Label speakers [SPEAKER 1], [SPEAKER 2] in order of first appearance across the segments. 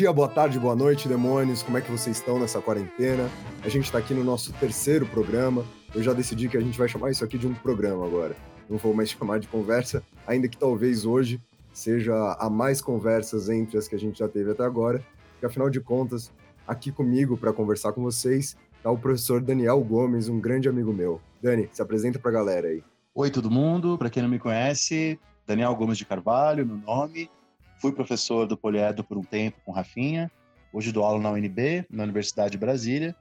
[SPEAKER 1] dia, boa tarde, boa noite, demônios. Como é que vocês estão nessa quarentena? A gente está aqui no nosso terceiro programa. Eu já decidi que a gente vai chamar isso aqui de um programa agora. Não vou mais chamar de conversa, ainda que talvez hoje seja a mais conversas entre as que a gente já teve até agora. Porque afinal de contas, aqui comigo para conversar com vocês está o professor Daniel Gomes, um grande amigo meu. Dani, se apresenta para a galera aí.
[SPEAKER 2] Oi, todo mundo. Para quem não me conhece, Daniel Gomes de Carvalho, meu nome. Fui professor do Poliedro por um tempo com Rafinha. Hoje dou aula na UNB, na Universidade de Brasília,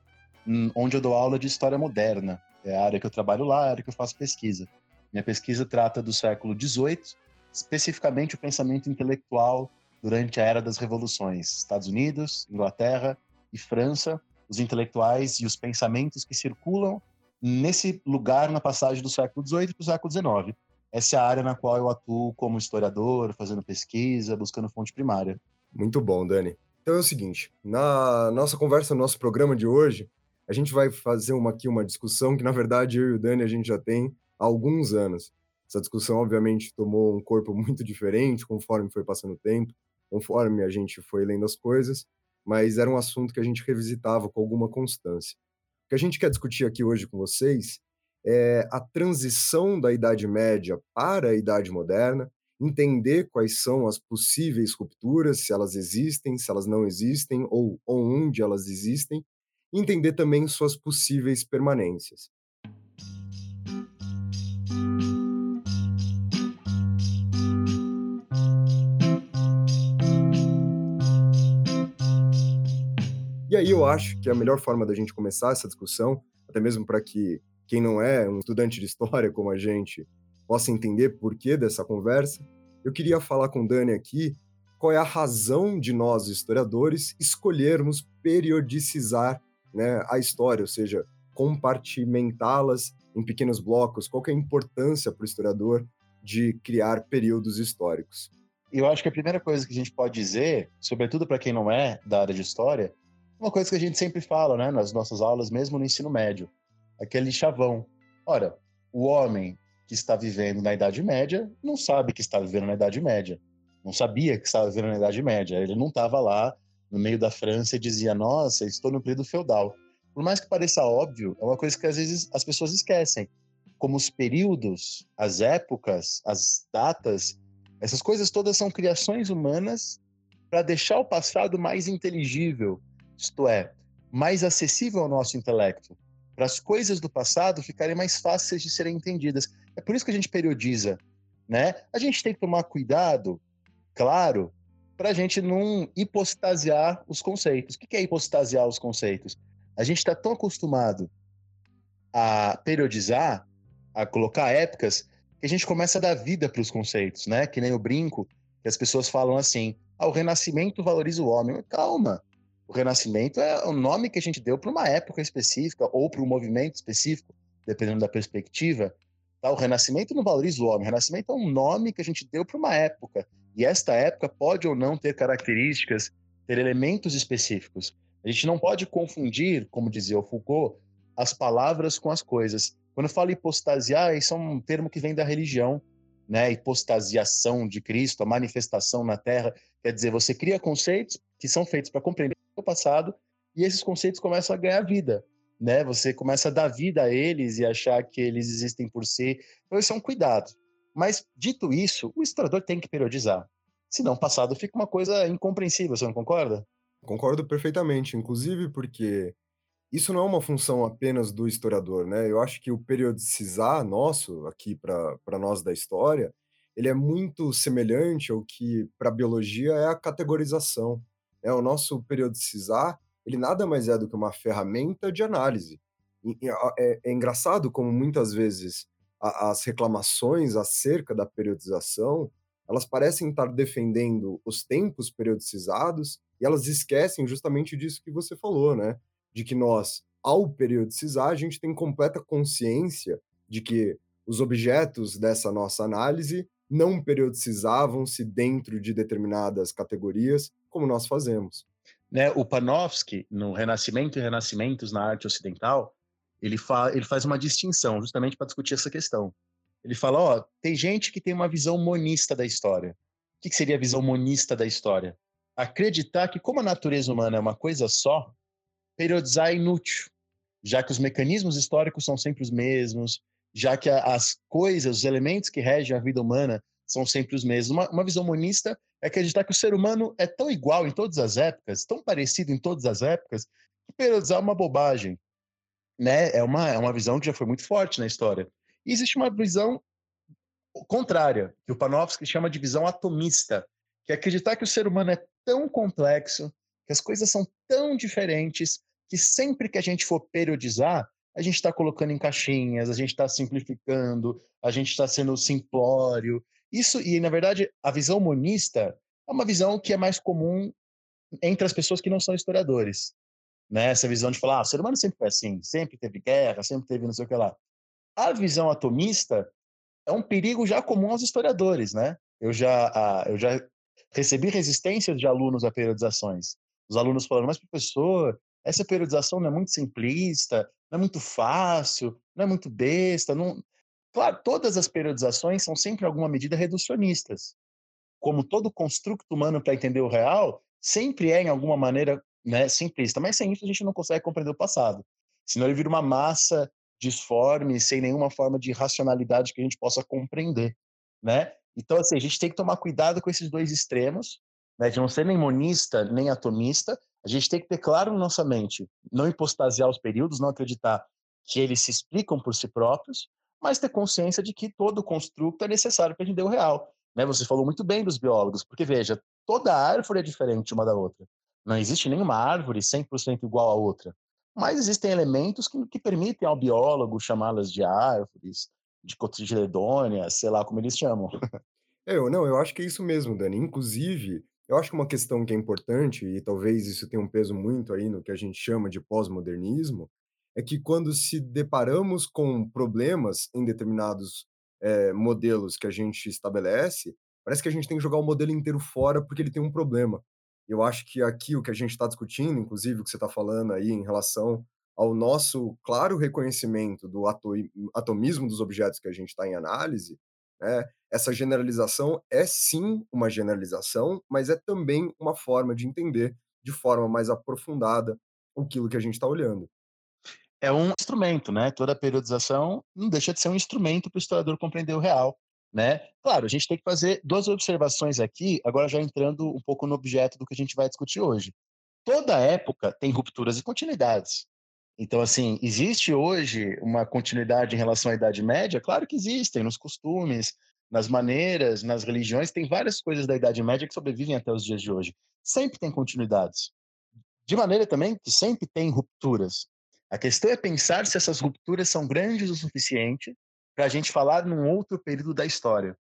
[SPEAKER 2] hum, onde eu dou aula de História Moderna. É a área que eu trabalho lá, a área que eu faço pesquisa. Minha pesquisa trata do século XVIII, especificamente o pensamento intelectual durante a Era das Revoluções. Estados Unidos, Inglaterra e França, os intelectuais e os pensamentos que circulam nesse lugar na passagem do século XVIII para o século XIX. Essa é a área na qual eu atuo como historiador, fazendo pesquisa, buscando fonte primária.
[SPEAKER 1] Muito bom, Dani. Então é o seguinte, na nossa conversa, no nosso programa de hoje, a gente vai fazer uma, aqui uma discussão que, na verdade, eu e o Dani a gente já tem há alguns anos. Essa discussão, obviamente, tomou um corpo muito diferente conforme foi passando o tempo, conforme a gente foi lendo as coisas, mas era um assunto que a gente revisitava com alguma constância. O que a gente quer discutir aqui hoje com vocês é a transição da Idade Média para a Idade Moderna, entender quais são as possíveis rupturas, se elas existem, se elas não existem, ou onde elas existem, entender também suas possíveis permanências. E aí eu acho que a melhor forma da gente começar essa discussão, até mesmo para que quem não é um estudante de história como a gente possa entender por que dessa conversa, eu queria falar com o Dani aqui qual é a razão de nós, historiadores, escolhermos periodicizar né, a história, ou seja, compartimentá-las em pequenos blocos, qual é a importância para o historiador de criar períodos históricos.
[SPEAKER 2] Eu acho que a primeira coisa que a gente pode dizer, sobretudo para quem não é da área de história, é uma coisa que a gente sempre fala né, nas nossas aulas, mesmo no ensino médio aquele chavão. Ora, o homem que está vivendo na Idade Média não sabe que está vivendo na Idade Média. Não sabia que estava vivendo na Idade Média. Ele não estava lá no meio da França e dizia: Nossa, estou no período feudal. Por mais que pareça óbvio, é uma coisa que às vezes as pessoas esquecem. Como os períodos, as épocas, as datas, essas coisas todas são criações humanas para deixar o passado mais inteligível, isto é, mais acessível ao nosso intelecto para as coisas do passado ficarem mais fáceis de serem entendidas. É por isso que a gente periodiza, né? A gente tem que tomar cuidado, claro, para a gente não hipostasiar os conceitos. O que é hipostasiar os conceitos? A gente está tão acostumado a periodizar, a colocar épocas, que a gente começa a dar vida para os conceitos, né? Que nem o brinco, que as pessoas falam assim: ah, o renascimento valoriza o homem. Calma, o Renascimento é o nome que a gente deu para uma época específica ou para um movimento específico, dependendo da perspectiva. Tá? O Renascimento não valoriza o homem. O Renascimento é um nome que a gente deu para uma época. E esta época pode ou não ter características, ter elementos específicos. A gente não pode confundir, como dizia o Foucault, as palavras com as coisas. Quando eu falo hipostasiar, isso é um termo que vem da religião, né? Hipostasiação de Cristo, a manifestação na Terra. Quer dizer, você cria conceitos que são feitos para compreender passado e esses conceitos começam a ganhar vida, né? Você começa a dar vida a eles e achar que eles existem por si. Então, isso é um cuidado. Mas, dito isso, o historiador tem que periodizar. Senão, o passado fica uma coisa incompreensível, você não concorda?
[SPEAKER 1] Concordo perfeitamente, inclusive porque isso não é uma função apenas do historiador, né? Eu acho que o periodicizar nosso, aqui para nós da história, ele é muito semelhante ao que para a biologia é a categorização. É, o nosso periodicizar, ele nada mais é do que uma ferramenta de análise. É, é engraçado como muitas vezes a, as reclamações acerca da periodização, elas parecem estar defendendo os tempos periodicizados e elas esquecem justamente disso que você falou, né? De que nós, ao periodicizar, a gente tem completa consciência de que os objetos dessa nossa análise não periodicizavam-se dentro de determinadas categorias, como nós fazemos.
[SPEAKER 2] Né, o Panofsky, no Renascimento e Renascimentos na Arte Ocidental, ele, fa ele faz uma distinção justamente para discutir essa questão. Ele fala, ó, tem gente que tem uma visão monista da história. O que, que seria a visão monista da história? Acreditar que como a natureza humana é uma coisa só, periodizar é inútil, já que os mecanismos históricos são sempre os mesmos, já que as coisas, os elementos que regem a vida humana são sempre os mesmos. Uma, uma visão monista é acreditar que o ser humano é tão igual em todas as épocas, tão parecido em todas as épocas, que periodizar é uma bobagem. Né? É, uma, é uma visão que já foi muito forte na história. E existe uma visão contrária, que o Panofsky chama de visão atomista, que é acreditar que o ser humano é tão complexo, que as coisas são tão diferentes, que sempre que a gente for periodizar, a gente está colocando em caixinhas, a gente está simplificando, a gente está sendo simplório. Isso, e na verdade, a visão monista é uma visão que é mais comum entre as pessoas que não são historiadores. Né? Essa visão de falar, ah, o ser humano sempre foi assim, sempre teve guerra, sempre teve não sei o que lá. A visão atomista é um perigo já comum aos historiadores, né? Eu já, eu já recebi resistências de alunos a periodizações. Os alunos falando, mas professor, essa periodização não é muito simplista, não é muito fácil, não é muito besta. Não... Claro, todas as periodizações são sempre, em alguma medida, reducionistas. Como todo construto humano para entender o real, sempre é, em alguma maneira, né, simplista. Mas sem isso, a gente não consegue compreender o passado. Senão ele vira uma massa disforme, sem nenhuma forma de racionalidade que a gente possa compreender, né? Então, assim, a gente tem que tomar cuidado com esses dois extremos, né, de não ser nem monista, nem atomista, a gente tem que ter claro na nossa mente, não impostasiar os períodos, não acreditar que eles se explicam por si próprios, mas ter consciência de que todo construto é necessário para entender o real. Né? Você falou muito bem dos biólogos, porque veja, toda árvore é diferente uma da outra. Não existe nenhuma árvore 100% igual à outra. Mas existem elementos que, que permitem ao biólogo chamá-las de árvores, de cotiledôneas, sei lá como eles chamam.
[SPEAKER 1] É, eu, não, eu acho que é isso mesmo, Dani. Inclusive, eu acho que uma questão que é importante, e talvez isso tenha um peso muito aí no que a gente chama de pós-modernismo, é que quando se deparamos com problemas em determinados é, modelos que a gente estabelece, parece que a gente tem que jogar o modelo inteiro fora porque ele tem um problema. Eu acho que aqui o que a gente está discutindo, inclusive o que você está falando aí em relação ao nosso claro reconhecimento do atomismo dos objetos que a gente está em análise, né, essa generalização é sim uma generalização, mas é também uma forma de entender de forma mais aprofundada aquilo que a gente está olhando.
[SPEAKER 2] É um instrumento, né? Toda periodização não deixa de ser um instrumento para o historiador compreender o real, né? Claro, a gente tem que fazer duas observações aqui, agora já entrando um pouco no objeto do que a gente vai discutir hoje. Toda época tem rupturas e continuidades. Então, assim, existe hoje uma continuidade em relação à Idade Média? Claro que existem, nos costumes, nas maneiras, nas religiões, tem várias coisas da Idade Média que sobrevivem até os dias de hoje. Sempre tem continuidades. De maneira também que sempre tem rupturas. A questão é pensar se essas rupturas são grandes o suficiente para a gente falar num outro período da história.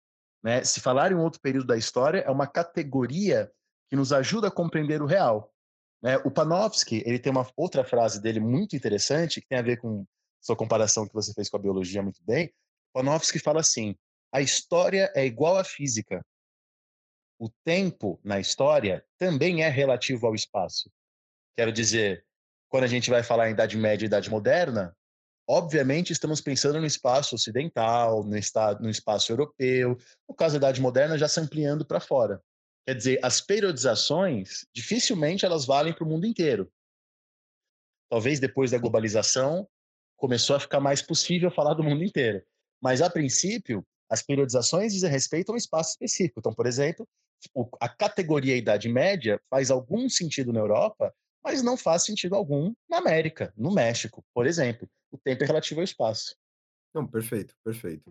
[SPEAKER 2] Né? Se falar em um outro período da história é uma categoria que nos ajuda a compreender o real. Né? O Panofsky ele tem uma outra frase dele muito interessante que tem a ver com sua comparação que você fez com a biologia muito bem. Panofsky fala assim: a história é igual à física. O tempo na história também é relativo ao espaço. Quero dizer, quando a gente vai falar em Idade Média e Idade Moderna, obviamente estamos pensando no espaço ocidental, no, estado, no espaço europeu. No caso da Idade Moderna, já se ampliando para fora. Quer dizer, as periodizações, dificilmente elas valem para o mundo inteiro. Talvez depois da globalização, começou a ficar mais possível falar do mundo inteiro. Mas, a princípio, as periodizações dizem respeito a um espaço específico. Então, por exemplo, a categoria Idade Média faz algum sentido na Europa, mas não faz sentido algum na América, no México, por exemplo. O tempo é relativo ao espaço.
[SPEAKER 1] Não, perfeito, perfeito.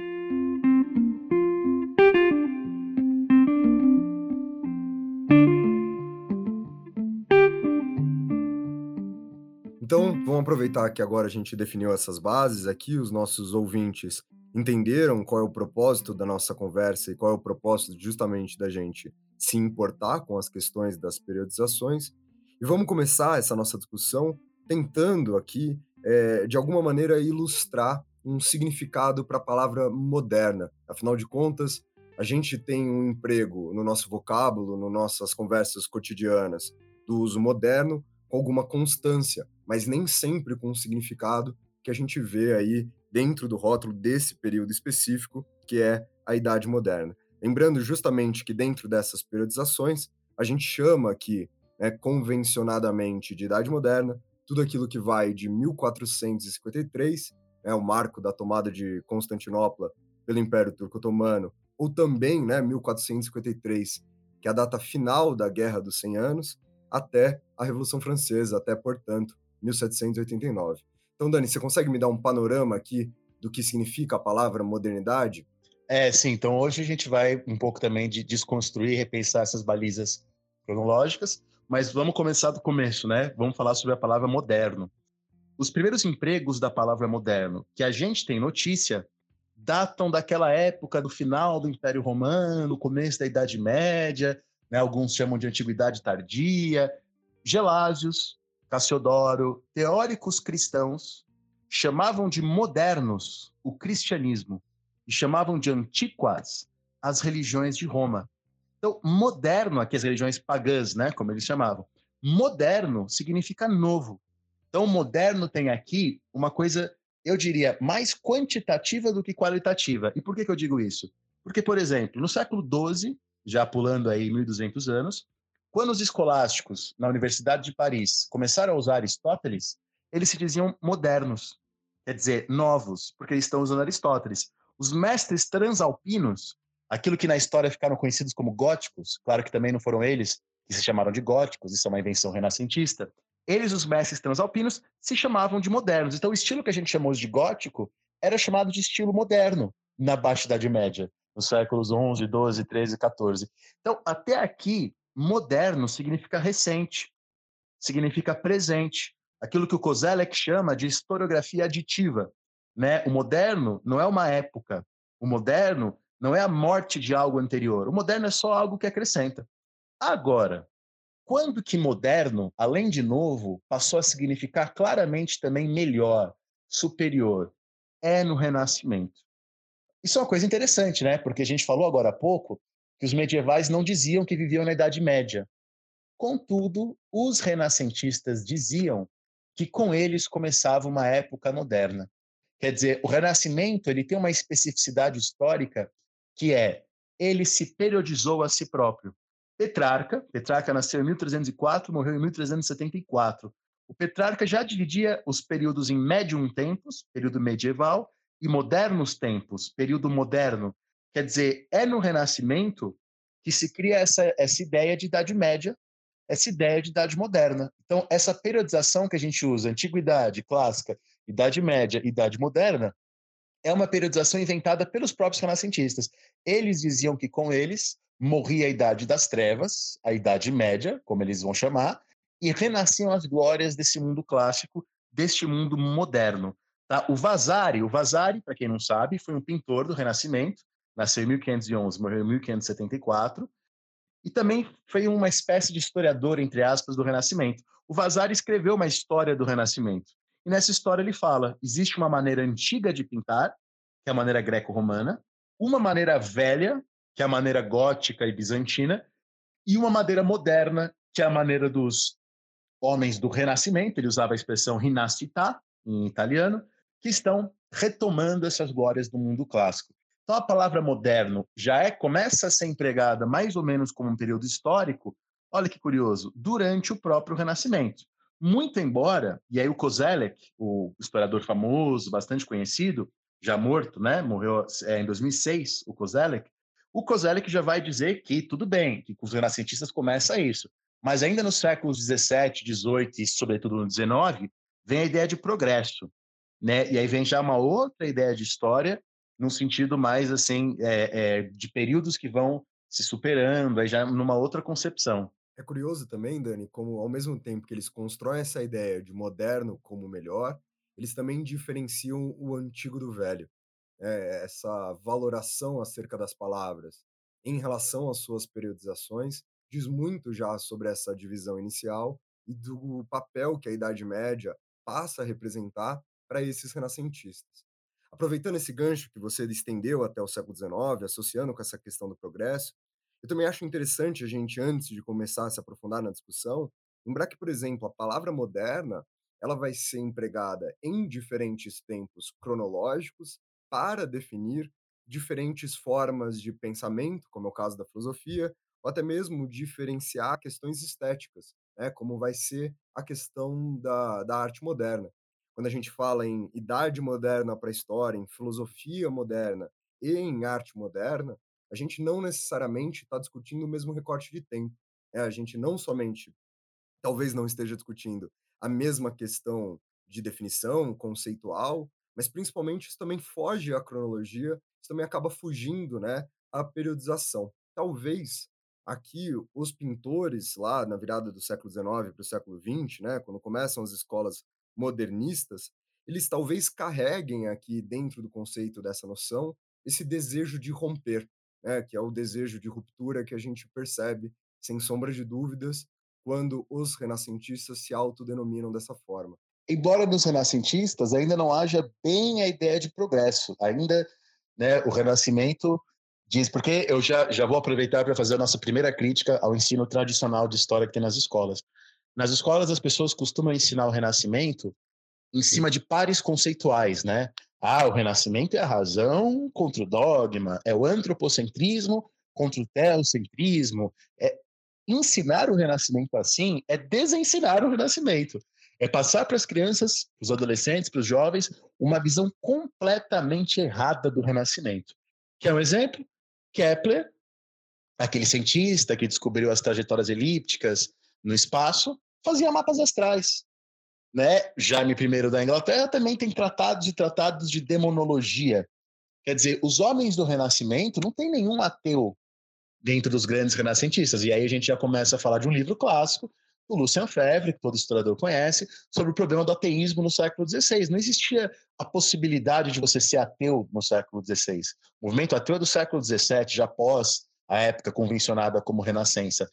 [SPEAKER 1] Então, vamos aproveitar que agora a gente definiu essas bases aqui, os nossos ouvintes entenderam qual é o propósito da nossa conversa e qual é o propósito justamente da gente se importar com as questões das periodizações. E vamos começar essa nossa discussão tentando aqui, é, de alguma maneira, ilustrar um significado para a palavra moderna. Afinal de contas, a gente tem um emprego no nosso vocábulo, nas nossas conversas cotidianas do uso moderno, com alguma constância, mas nem sempre com o significado que a gente vê aí dentro do rótulo desse período específico, que é a Idade Moderna. Lembrando justamente que dentro dessas periodizações, a gente chama aqui, né, convencionadamente, de Idade Moderna, tudo aquilo que vai de 1453, né, o marco da tomada de Constantinopla pelo Império Turco-Otomano, ou também né, 1453, que é a data final da Guerra dos 100 Anos, até a Revolução Francesa, até, portanto, 1789. Então, Dani, você consegue me dar um panorama aqui do que significa a palavra modernidade?
[SPEAKER 2] É, sim. Então, hoje a gente vai um pouco também de desconstruir repensar essas balizas cronológicas, mas vamos começar do começo, né? Vamos falar sobre a palavra moderno. Os primeiros empregos da palavra moderno que a gente tem notícia datam daquela época do final do Império Romano, começo da Idade Média, né? alguns chamam de Antiguidade Tardia. Gelásios, Cassiodoro, teóricos cristãos chamavam de modernos o cristianismo e chamavam de antiquas as religiões de Roma. Então, moderno, aqui as religiões pagãs, né, como eles chamavam. Moderno significa novo. Então, moderno tem aqui uma coisa, eu diria, mais quantitativa do que qualitativa. E por que, que eu digo isso? Porque, por exemplo, no século XII, já pulando aí 1.200 anos, quando os escolásticos na Universidade de Paris começaram a usar Aristóteles, eles se diziam modernos, quer dizer, novos, porque eles estão usando Aristóteles. Os mestres transalpinos, aquilo que na história ficaram conhecidos como góticos, claro que também não foram eles que se chamaram de góticos, isso é uma invenção renascentista, eles, os mestres transalpinos, se chamavam de modernos. Então, o estilo que a gente chamou de gótico era chamado de estilo moderno na Baixa Idade Média, nos séculos 11, 12, 13, 14. Então, até aqui, moderno significa recente, significa presente, aquilo que o Kozelek chama de historiografia aditiva. Né? O moderno não é uma época, o moderno não é a morte de algo anterior, o moderno é só algo que acrescenta. Agora, quando que moderno, além de novo, passou a significar claramente também melhor, superior? É no Renascimento. Isso é uma coisa interessante, né? Porque a gente falou agora há pouco que os medievais não diziam que viviam na Idade Média. Contudo, os renascentistas diziam que com eles começava uma época moderna. Quer dizer, o Renascimento ele tem uma especificidade histórica que é ele se periodizou a si próprio. Petrarca, Petrarca nasceu em 1304, morreu em 1374. O Petrarca já dividia os períodos em médium tempos, período medieval, e modernos tempos, período moderno. Quer dizer, é no Renascimento que se cria essa, essa ideia de Idade Média, essa ideia de Idade Moderna. Então, essa periodização que a gente usa, Antiguidade, Clássica, Idade Média Idade Moderna, é uma periodização inventada pelos próprios renascentistas. Eles diziam que com eles morria a Idade das Trevas, a Idade Média, como eles vão chamar, e renasciam as glórias desse mundo clássico, deste mundo moderno. Tá? O Vasari, o Vasari, para quem não sabe, foi um pintor do Renascimento, nasceu em 1511, morreu em 1574, e também foi uma espécie de historiador, entre aspas, do Renascimento. O Vasari escreveu uma história do Renascimento. E nessa história ele fala: existe uma maneira antiga de pintar, que é a maneira greco-romana, uma maneira velha, que é a maneira gótica e bizantina, e uma maneira moderna, que é a maneira dos homens do Renascimento, ele usava a expressão rinascita, em italiano, que estão retomando essas glórias do mundo clássico. Então a palavra moderno já é começa a ser empregada mais ou menos como um período histórico. Olha que curioso, durante o próprio Renascimento. Muito embora, e aí o Kozelek, o historiador famoso, bastante conhecido, já morto, né? Morreu é, em 2006, o Kozelek. O Kozelek já vai dizer que tudo bem, que com os renascentistas começa isso. Mas ainda nos séculos 17, 18 e sobretudo no 19, vem a ideia de progresso, né? E aí vem já uma outra ideia de história, num sentido mais assim é, é, de períodos que vão se superando, aí já numa outra concepção.
[SPEAKER 1] É curioso também, Dani, como ao mesmo tempo que eles constroem essa ideia de moderno como melhor, eles também diferenciam o antigo do velho. é, essa valoração acerca das palavras em relação às suas periodizações, diz muito já sobre essa divisão inicial e do papel que a Idade Média passa a representar para esses renascentistas. Aproveitando esse gancho que você estendeu até o século XIX, associando com essa questão do progresso, eu também acho interessante a gente, antes de começar a se aprofundar na discussão, lembrar que, por exemplo, a palavra moderna ela vai ser empregada em diferentes tempos cronológicos para definir diferentes formas de pensamento, como é o caso da filosofia, ou até mesmo diferenciar questões estéticas, né, como vai ser a questão da, da arte moderna. Quando a gente fala em idade moderna para a história, em filosofia moderna e em arte moderna, a gente não necessariamente está discutindo o mesmo recorte de tempo. Né? A gente não somente, talvez não esteja discutindo a mesma questão de definição conceitual, mas principalmente isso também foge à cronologia, isso também acaba fugindo né, à periodização. Talvez aqui os pintores, lá na virada do século XIX para o século XX, né, quando começam as escolas modernistas, eles talvez carreguem aqui dentro do conceito dessa noção esse desejo de romper, né, que é o desejo de ruptura que a gente percebe, sem sombra de dúvidas, quando os renascentistas se autodenominam dessa forma.
[SPEAKER 2] Embora nos renascentistas ainda não haja bem a ideia de progresso, ainda né, o renascimento diz, porque eu já, já vou aproveitar para fazer a nossa primeira crítica ao ensino tradicional de história que tem nas escolas. Nas escolas, as pessoas costumam ensinar o renascimento em cima de pares conceituais, né? Ah, o renascimento é a razão contra o dogma, é o antropocentrismo contra o teocentrismo. É, ensinar o renascimento assim é desensinar o renascimento. É passar para as crianças, para os adolescentes, para os jovens, uma visão completamente errada do renascimento. Quer um exemplo? Kepler, aquele cientista que descobriu as trajetórias elípticas no espaço, fazia mapas astrais. Né? Jaime I da Inglaterra também tem tratados e tratados de demonologia. Quer dizer, os homens do Renascimento não tem nenhum ateu dentro dos grandes renascentistas. E aí a gente já começa a falar de um livro clássico, do Lucien Febvre, que todo historiador conhece, sobre o problema do ateísmo no século XVI. Não existia a possibilidade de você ser ateu no século XVI. O movimento ateu é do século XVII, já após a época convencionada como Renascença.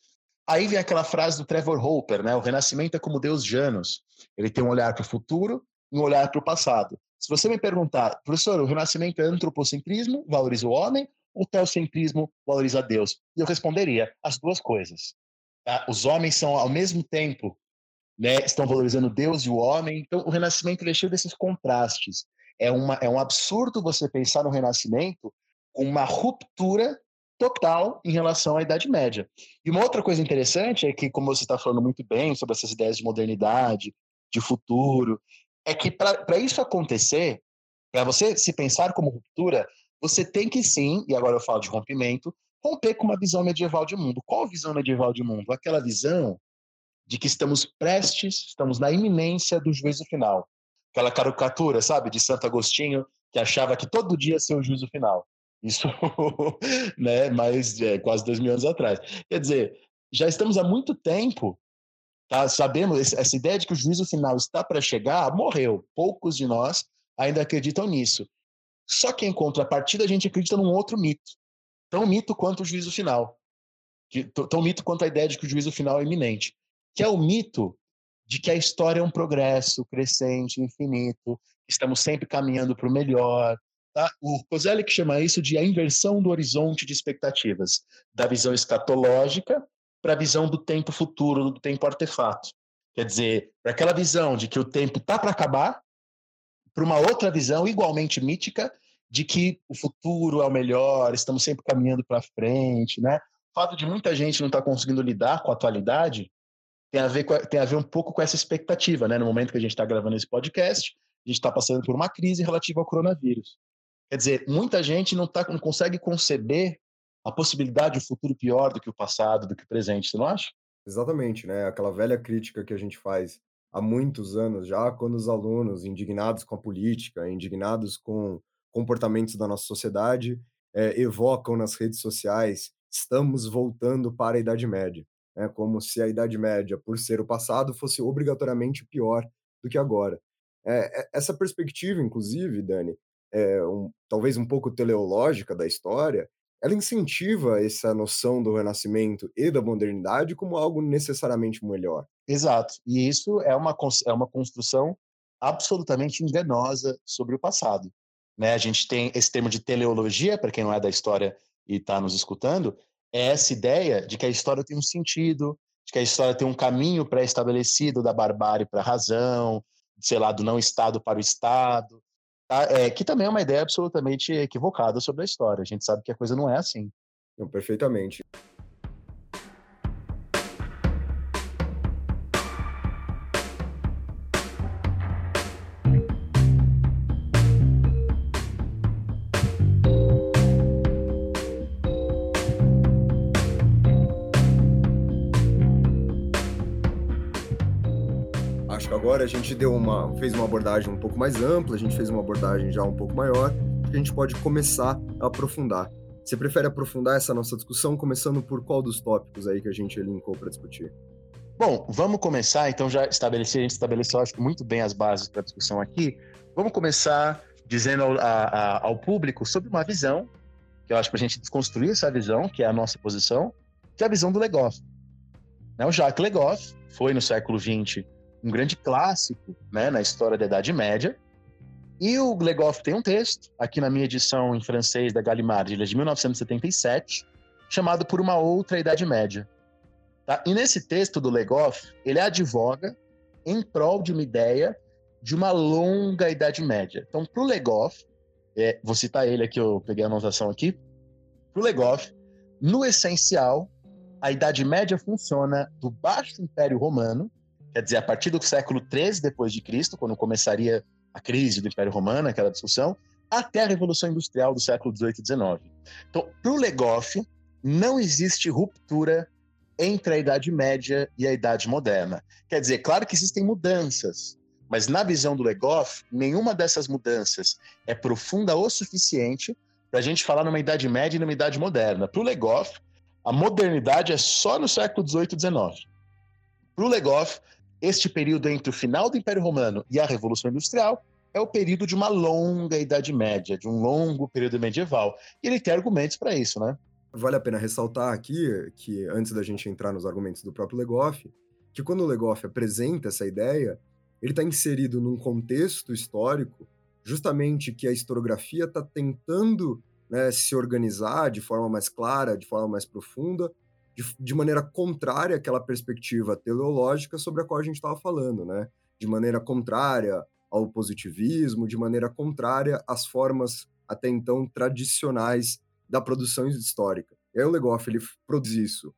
[SPEAKER 2] Aí vem aquela frase do Trevor Hopper, né? O Renascimento é como Deus Janus. Ele tem um olhar para o futuro e um olhar para o passado. Se você me perguntar, professor, o Renascimento é antropocentrismo, valoriza o homem, ou teocentrismo, valoriza Deus? E eu responderia, as duas coisas. Tá? Os homens são, ao mesmo tempo, né, estão valorizando Deus e o homem. Então, o Renascimento é cheio desses contrastes. É, uma, é um absurdo você pensar no Renascimento com uma ruptura total em relação à Idade Média. E uma outra coisa interessante é que, como você está falando muito bem sobre essas ideias de modernidade, de futuro, é que para isso acontecer, para você se pensar como ruptura, você tem que sim, e agora eu falo de rompimento, romper com uma visão medieval de mundo. Qual visão medieval de mundo? Aquela visão de que estamos prestes, estamos na iminência do juízo final. Aquela caricatura, sabe, de Santo Agostinho, que achava que todo dia ia ser o juízo final. Isso, né, mais é, quase dois mil anos atrás. Quer dizer, já estamos há muito tempo, tá, sabemos, essa ideia de que o juízo final está para chegar, morreu. Poucos de nós ainda acreditam nisso. Só que em contrapartida, a gente acredita num outro mito, tão mito quanto o juízo final, que, tão mito quanto a ideia de que o juízo final é iminente, que é o mito de que a história é um progresso crescente, infinito, estamos sempre caminhando para o melhor, Tá? O Kozelik chama isso de a inversão do horizonte de expectativas, da visão escatológica para a visão do tempo futuro, do tempo artefato. Quer dizer, para aquela visão de que o tempo está para acabar, para uma outra visão igualmente mítica de que o futuro é o melhor, estamos sempre caminhando para frente, né? O fato de muita gente não estar tá conseguindo lidar com a atualidade tem a ver com, tem a ver um pouco com essa expectativa, né? No momento que a gente está gravando esse podcast, a gente está passando por uma crise relativa ao coronavírus. Quer dizer, muita gente não, tá, não consegue conceber a possibilidade de um futuro pior do que o passado, do que o presente, você não acha?
[SPEAKER 1] Exatamente, né? Aquela velha crítica que a gente faz há muitos anos já, quando os alunos, indignados com a política, indignados com comportamentos da nossa sociedade, é, evocam nas redes sociais: estamos voltando para a Idade Média. É como se a Idade Média, por ser o passado, fosse obrigatoriamente pior do que agora. É, essa perspectiva, inclusive, Dani, é, um, talvez um pouco teleológica da história, ela incentiva essa noção do renascimento e da modernidade como algo necessariamente melhor.
[SPEAKER 2] Exato. E isso é uma, é uma construção absolutamente enganosa sobre o passado. Né? A gente tem esse termo de teleologia, para quem não é da história e está nos escutando, é essa ideia de que a história tem um sentido, de que a história tem um caminho pré-estabelecido da barbárie para a razão, sei lá, do não Estado para o Estado? É, que também é uma ideia absolutamente equivocada sobre a história. A gente sabe que a coisa não é assim.
[SPEAKER 1] Não, perfeitamente. Agora a gente deu uma, fez uma abordagem um pouco mais ampla, a gente fez uma abordagem já um pouco maior, que a gente pode começar a aprofundar. Você prefere aprofundar essa nossa discussão começando por qual dos tópicos aí que a gente linkou para discutir?
[SPEAKER 2] Bom, vamos começar, então já estabelecer, a gente estabeleceu acho muito bem as bases para a discussão aqui. Vamos começar dizendo ao, a, ao público sobre uma visão, que eu acho para a gente desconstruir essa visão, que é a nossa posição, que é a visão do Legoff. Né, o Jacques Legoff foi no século XX um grande clássico né, na história da Idade Média. E o Legoff tem um texto, aqui na minha edição em francês da Gallimard, de 1977, chamado Por uma Outra Idade Média. Tá? E nesse texto do Legoff, ele advoga em prol de uma ideia de uma longa Idade Média. Então, para o Legoff, é, vou citar ele aqui, eu peguei a anotação aqui. Para o Legoff, no essencial, a Idade Média funciona do Baixo Império Romano, quer dizer, a partir do século XIII depois de Cristo, quando começaria a crise do Império Romano, aquela discussão, até a Revolução Industrial do século XVIII e XIX. Então, para o Legoff, não existe ruptura entre a Idade Média e a Idade Moderna. Quer dizer, claro que existem mudanças, mas na visão do Legoff, nenhuma dessas mudanças é profunda o suficiente para a gente falar numa Idade Média e numa Idade Moderna. Para o Legoff, a modernidade é só no século XVIII e XIX. Para o Legoff, este período entre o final do Império Romano e a Revolução Industrial é o período de uma longa Idade Média, de um longo período medieval. E ele tem argumentos para isso, né?
[SPEAKER 1] Vale a pena ressaltar aqui que, antes da gente entrar nos argumentos do próprio Legoff, que quando o Legoff apresenta essa ideia, ele está inserido num contexto histórico, justamente que a historiografia está tentando né, se organizar de forma mais clara, de forma mais profunda, de, de maneira contrária àquela perspectiva teleológica sobre a qual a gente estava falando, né? De maneira contrária ao positivismo, de maneira contrária às formas até então tradicionais da produção histórica. E aí o Legoff ele produz isso,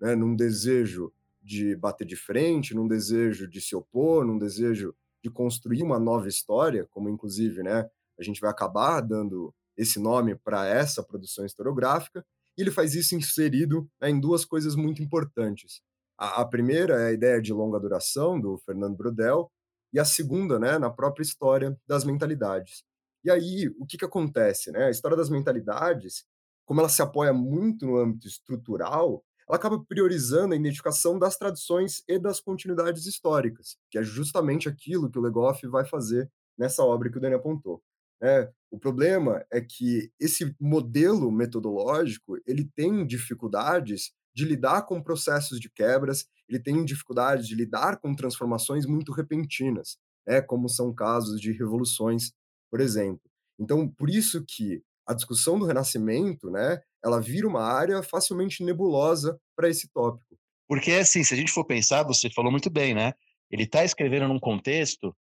[SPEAKER 1] né, num desejo de bater de frente, num desejo de se opor, num desejo de construir uma nova história, como inclusive, né, a gente vai acabar dando esse nome para essa produção historiográfica, e ele faz isso inserido né, em duas coisas muito importantes. A, a, primeira é a ideia de longa duração, do Fernando Brodel, e a segunda, né, na própria história das mentalidades. E aí, o que, que acontece? Né? A história das mentalidades, como ela se apoia muito no âmbito estrutural, ela acaba priorizando a identificação das tradições e das continuidades históricas, que é justamente aquilo que o Legoff vai fazer nessa obra que o Dani apontou. É, o problema é que esse modelo metodológico ele tem dificuldades de lidar com processos de quebras, ele tem dificuldades de lidar com transformações muito repentinas, né, como são casos de revoluções, por exemplo. Então, por isso que a discussão do renascimento, né, ela vira uma área facilmente nebulosa para esse tópico.
[SPEAKER 2] Porque assim, se a gente for pensar, você falou muito bem, né? Ele está escrevendo num contexto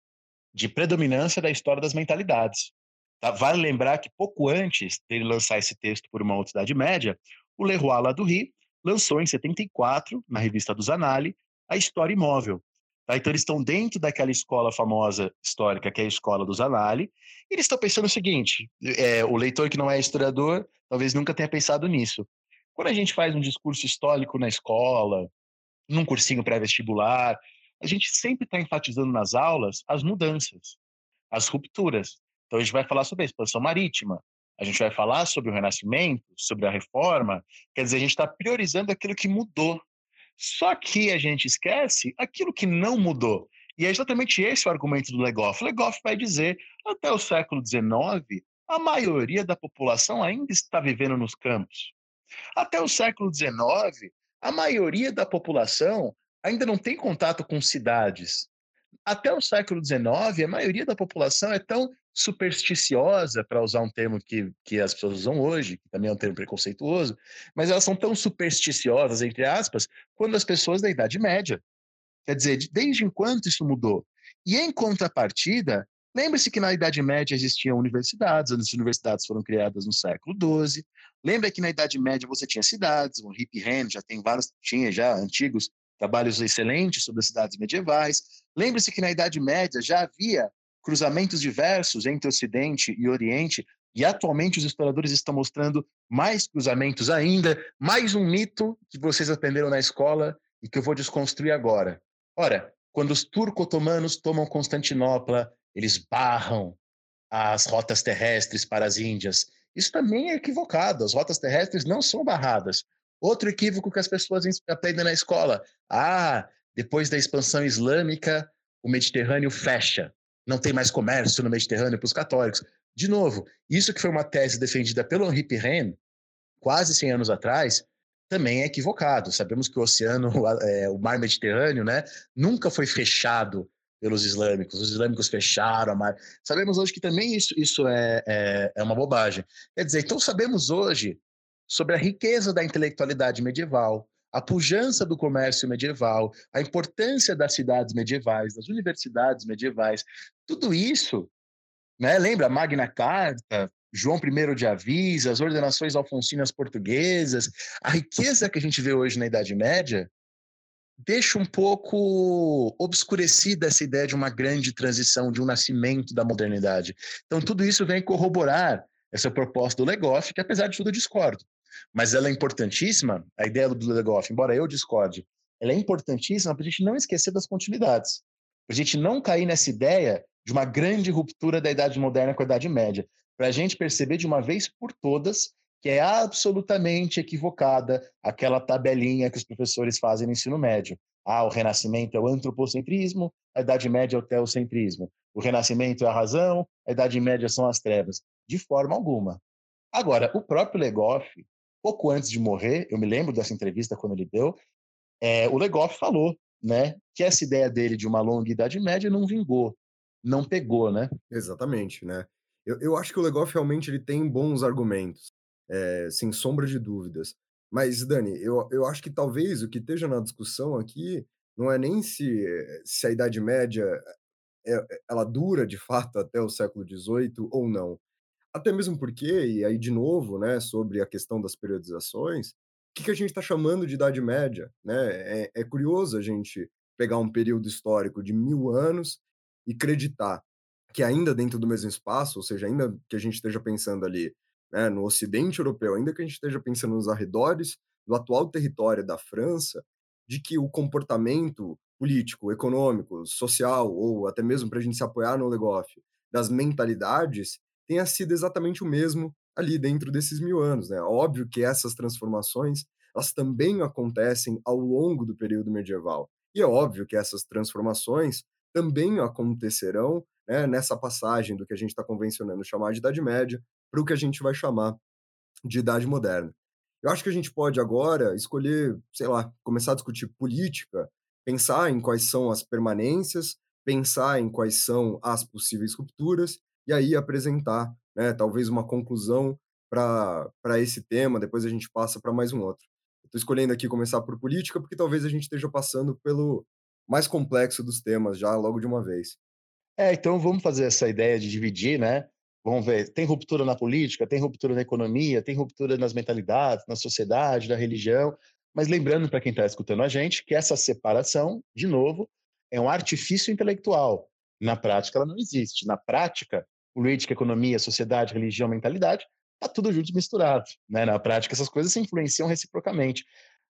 [SPEAKER 2] de predominância da história das mentalidades. Tá? Vale lembrar que pouco antes dele lançar esse texto por uma outra Idade Média, o Leroy Ladurie lançou em 74, na revista dos Anali, a História Imóvel. Tá? Então eles estão dentro daquela escola famosa histórica, que é a escola dos Anali, e eles estão pensando o seguinte, é, o leitor que não é historiador talvez nunca tenha pensado nisso. Quando a gente faz um discurso histórico na escola, num cursinho pré-vestibular, a gente sempre está enfatizando nas aulas as mudanças, as rupturas. Então a gente vai falar sobre a expansão marítima, a gente vai falar sobre o renascimento, sobre a reforma, quer dizer, a gente está priorizando aquilo que mudou. Só que a gente esquece aquilo que não mudou. E é exatamente esse o argumento do Legoff. Legoff vai dizer, até o século XIX, a maioria da população ainda está vivendo nos campos. Até o século XIX, a maioria da população ainda não tem contato com cidades. Até o século XIX, a maioria da população é tão supersticiosa, para usar um termo que, que as pessoas usam hoje, que também é um termo preconceituoso, mas elas são tão supersticiosas, entre aspas, quanto as pessoas da Idade Média. Quer dizer, desde enquanto isso mudou? E em contrapartida, lembre-se que na Idade Média existiam universidades, as universidades foram criadas no século XII. Lembra que na Idade Média você tinha cidades, o Hip Hand já tem vários, tinha já antigos trabalhos excelentes sobre as cidades medievais. Lembre-se que na Idade Média já havia cruzamentos diversos entre Ocidente e Oriente, e atualmente os exploradores estão mostrando mais cruzamentos ainda, mais um mito que vocês aprenderam na escola e que eu vou desconstruir agora. Ora, quando os turco-otomanos tomam Constantinopla, eles barram as rotas terrestres para as Índias. Isso também é equivocado. As rotas terrestres não são barradas. Outro equívoco que as pessoas aprendem na escola. Ah, depois da expansão islâmica, o Mediterrâneo fecha. Não tem mais comércio no Mediterrâneo para os católicos. De novo, isso que foi uma tese defendida pelo Henri Pirenne quase 100 anos atrás, também é equivocado. Sabemos que o oceano, é, o mar Mediterrâneo, né, nunca foi fechado pelos islâmicos. Os islâmicos fecharam a mar. Sabemos hoje que também isso, isso é, é, é uma bobagem. Quer dizer, então sabemos hoje sobre a riqueza da intelectualidade medieval, a pujança do comércio medieval, a importância das cidades medievais, das universidades medievais, tudo isso, né? Lembra Magna Carta, João I de Avisa, as ordenações alfonsinas portuguesas, a riqueza que a gente vê hoje na Idade Média, deixa um pouco obscurecida essa ideia de uma grande transição, de um nascimento da modernidade. Então, tudo isso vem corroborar essa proposta do Legoff, que apesar de tudo eu discordo. Mas ela é importantíssima, a ideia do Legoff, embora eu discorde, ela é importantíssima para a gente não esquecer das continuidades. Para a gente não cair nessa ideia de uma grande ruptura da Idade Moderna com a Idade Média para a gente perceber de uma vez por todas que é absolutamente equivocada aquela tabelinha que os professores fazem no ensino médio. Ah, o Renascimento é o antropocentrismo, a Idade Média é o teocentrismo. O Renascimento é a razão, a Idade Média são as trevas. De forma alguma. Agora, o próprio Legoff, pouco antes de morrer, eu me lembro dessa entrevista quando ele deu, é, o Legoff falou né, que essa ideia dele de uma longa Idade Média não vingou, não pegou, né?
[SPEAKER 1] Exatamente, né? Eu, eu acho que o Legoff realmente ele tem bons argumentos, é, sem sombra de dúvidas. Mas, Dani, eu, eu acho que talvez o que esteja na discussão aqui não é nem se, se a Idade Média é, ela dura de fato até o século XVIII ou não. Até mesmo porque, e aí de novo, né, sobre a questão das periodizações, o que, que a gente está chamando de Idade Média? Né? É, é curioso a gente pegar um período histórico de mil anos e acreditar que ainda dentro do mesmo espaço, ou seja, ainda que a gente esteja pensando ali né, no Ocidente europeu, ainda que a gente esteja pensando nos arredores do atual território da França, de que o comportamento político, econômico, social, ou até mesmo para a gente se apoiar no Legoff, das mentalidades, tenha sido exatamente o mesmo ali dentro desses mil anos. Né? Óbvio que essas transformações elas também acontecem ao longo do período medieval. E é óbvio que essas transformações também acontecerão né, nessa passagem do que a gente está convencionando chamar de Idade Média para o que a gente vai chamar de Idade Moderna. Eu acho que a gente pode agora escolher, sei lá, começar a discutir política, pensar em quais são as permanências, pensar em quais são as possíveis rupturas e aí apresentar, né, talvez uma conclusão para esse tema, depois a gente passa para mais um outro. Estou escolhendo aqui começar por política, porque talvez a gente esteja passando pelo mais complexo dos temas já logo de uma vez.
[SPEAKER 2] É, então vamos fazer essa ideia de dividir, né? Vamos ver, tem ruptura na política, tem ruptura na economia, tem ruptura nas mentalidades, na sociedade, na religião, mas lembrando para quem está escutando a gente que essa separação, de novo, é um artifício intelectual. Na prática, ela não existe. Na prática, política, economia, sociedade, religião, mentalidade, está tudo junto misturado. Né? Na prática, essas coisas se influenciam reciprocamente.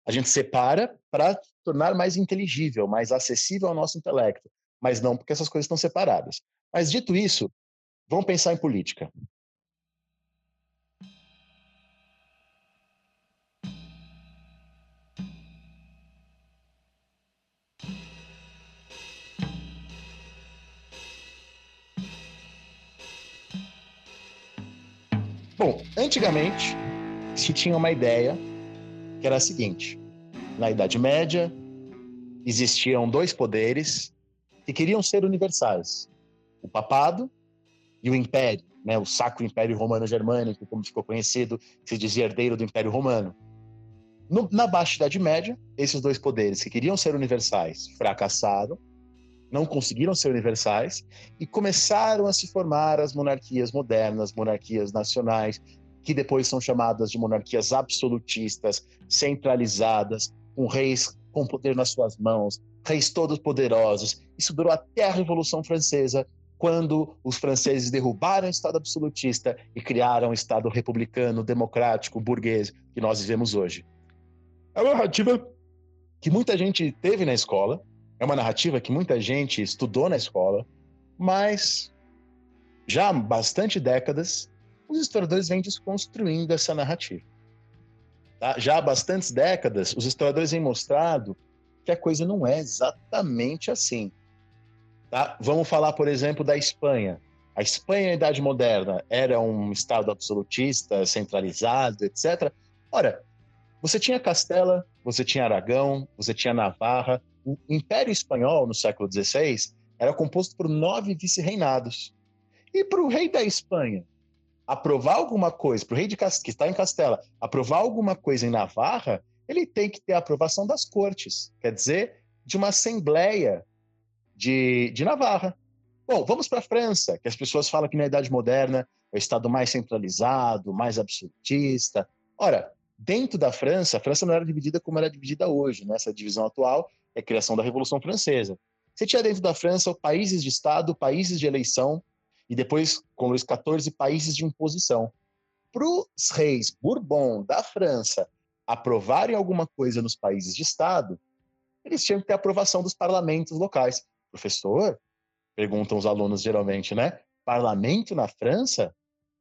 [SPEAKER 2] A gente separa para tornar mais inteligível, mais acessível ao nosso intelecto, mas não porque essas coisas estão separadas. Mas dito isso, vamos pensar em política. Antigamente, se tinha uma ideia que era a seguinte: na Idade Média, existiam dois poderes que queriam ser universais: o papado e o império, né? o Sacro Império Romano Germânico, como ficou conhecido, se dizia herdeiro do Império Romano. No, na Baixa Idade Média, esses dois poderes que queriam ser universais fracassaram, não conseguiram ser universais e começaram a se formar as monarquias modernas, monarquias nacionais, que depois são chamadas de monarquias absolutistas, centralizadas, com reis com poder nas suas mãos, reis todos poderosos. Isso durou até a Revolução Francesa, quando os franceses derrubaram o Estado absolutista e criaram o Estado republicano, democrático, burguês que nós vivemos hoje. É uma narrativa que muita gente teve na escola, é uma narrativa que muita gente estudou na escola, mas já há bastante décadas os historiadores vêm desconstruindo essa narrativa. Tá? Já há bastantes décadas, os historiadores vêm mostrado que a coisa não é exatamente assim. Tá? Vamos falar, por exemplo, da Espanha. A Espanha, na Idade Moderna, era um Estado absolutista, centralizado, etc. Ora, você tinha Castela, você tinha Aragão, você tinha Navarra. O Império Espanhol, no século XVI, era composto por nove vice-reinados. E para o rei da Espanha aprovar alguma coisa, para o rei de Cast... que está em Castela, aprovar alguma coisa em Navarra, ele tem que ter a aprovação das cortes, quer dizer, de uma assembleia de, de Navarra. Bom, vamos para a França, que as pessoas falam que na Idade Moderna é o Estado mais centralizado, mais absolutista. Ora, dentro da França, a França não era dividida como era dividida hoje, nessa né? divisão atual é criação da Revolução Francesa. Você tinha dentro da França países de Estado, países de eleição, e depois, com Luís XIV, países de imposição. Para os reis Bourbon da França aprovarem alguma coisa nos países de Estado, eles tinham que ter aprovação dos parlamentos locais. Professor, perguntam os alunos geralmente, né? Parlamento na França?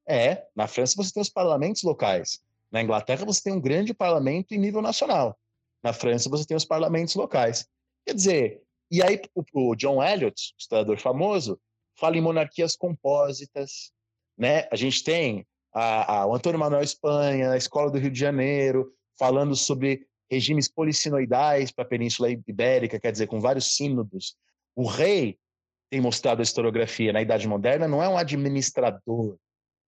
[SPEAKER 2] É, na França você tem os parlamentos locais. Na Inglaterra você tem um grande parlamento em nível nacional. Na França você tem os parlamentos locais. Quer dizer, e aí o, John Eliot, historiador famoso, fala em monarquias compósitas, né? A gente tem a, a, o Antônio Manuel Espanha, a Escola do Rio de Janeiro, falando sobre regimes polissinoidais para a Península Ibérica, quer dizer, com vários sínodos. O rei tem mostrado a historiografia na Idade Moderna, não é um administrador.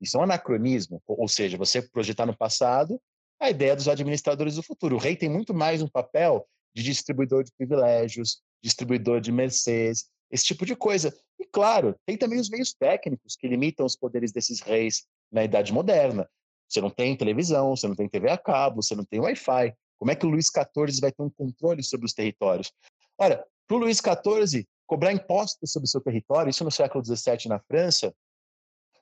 [SPEAKER 2] Isso é um anacronismo, ou seja, você projetar no passado a ideia dos administradores do futuro. O rei tem muito mais um papel de distribuidor de privilégios, distribuidor de mercês, esse tipo de coisa. E claro, tem também os meios técnicos que limitam os poderes desses reis na Idade Moderna. Você não tem televisão, você não tem TV a cabo, você não tem Wi-Fi. Como é que o Luís XIV vai ter um controle sobre os territórios? Ora, para o Luís XIV cobrar impostos sobre o seu território, isso no século XVII na França,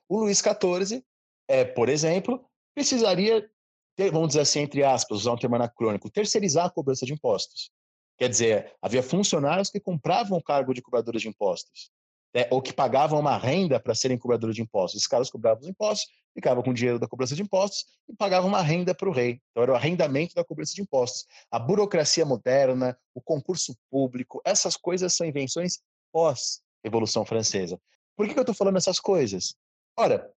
[SPEAKER 2] o Luís XIV, é, por exemplo, precisaria, ter, vamos dizer assim, entre aspas, usar um termo anacrônico, terceirizar a cobrança de impostos. Quer dizer, havia funcionários que compravam o cargo de cobradores de impostos, né? ou que pagavam uma renda para serem cobradores de impostos. Esses caras cobravam os impostos, ficavam com o dinheiro da cobrança de impostos e pagavam uma renda para o rei. Então, era o arrendamento da cobrança de impostos. A burocracia moderna, o concurso público, essas coisas são invenções pós-Revolução Francesa. Por que, eu estou falando essas coisas? Ora,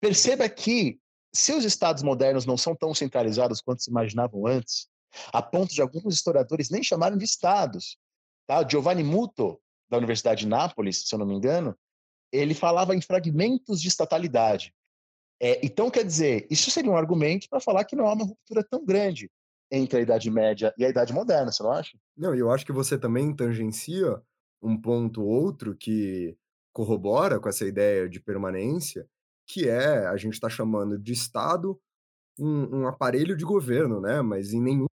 [SPEAKER 2] perceba que se os estados modernos não são tão centralizados quanto se imaginavam antes, a ponto de alguns historiadores nem chamarem de estados. Tá? Giovanni Muto, da Universidade de Nápoles, se eu não me engano, ele falava em fragmentos de estatalidade. É, então, quer dizer, isso seria um argumento para falar que não há uma ruptura tão grande entre a Idade Média e a Idade Moderna, você não acha?
[SPEAKER 1] Não, eu acho que você também tangencia um ponto outro que corrobora com essa ideia de permanência, que é a gente está chamando de Estado um, um, aparelho de governo, né? Mas em nenhum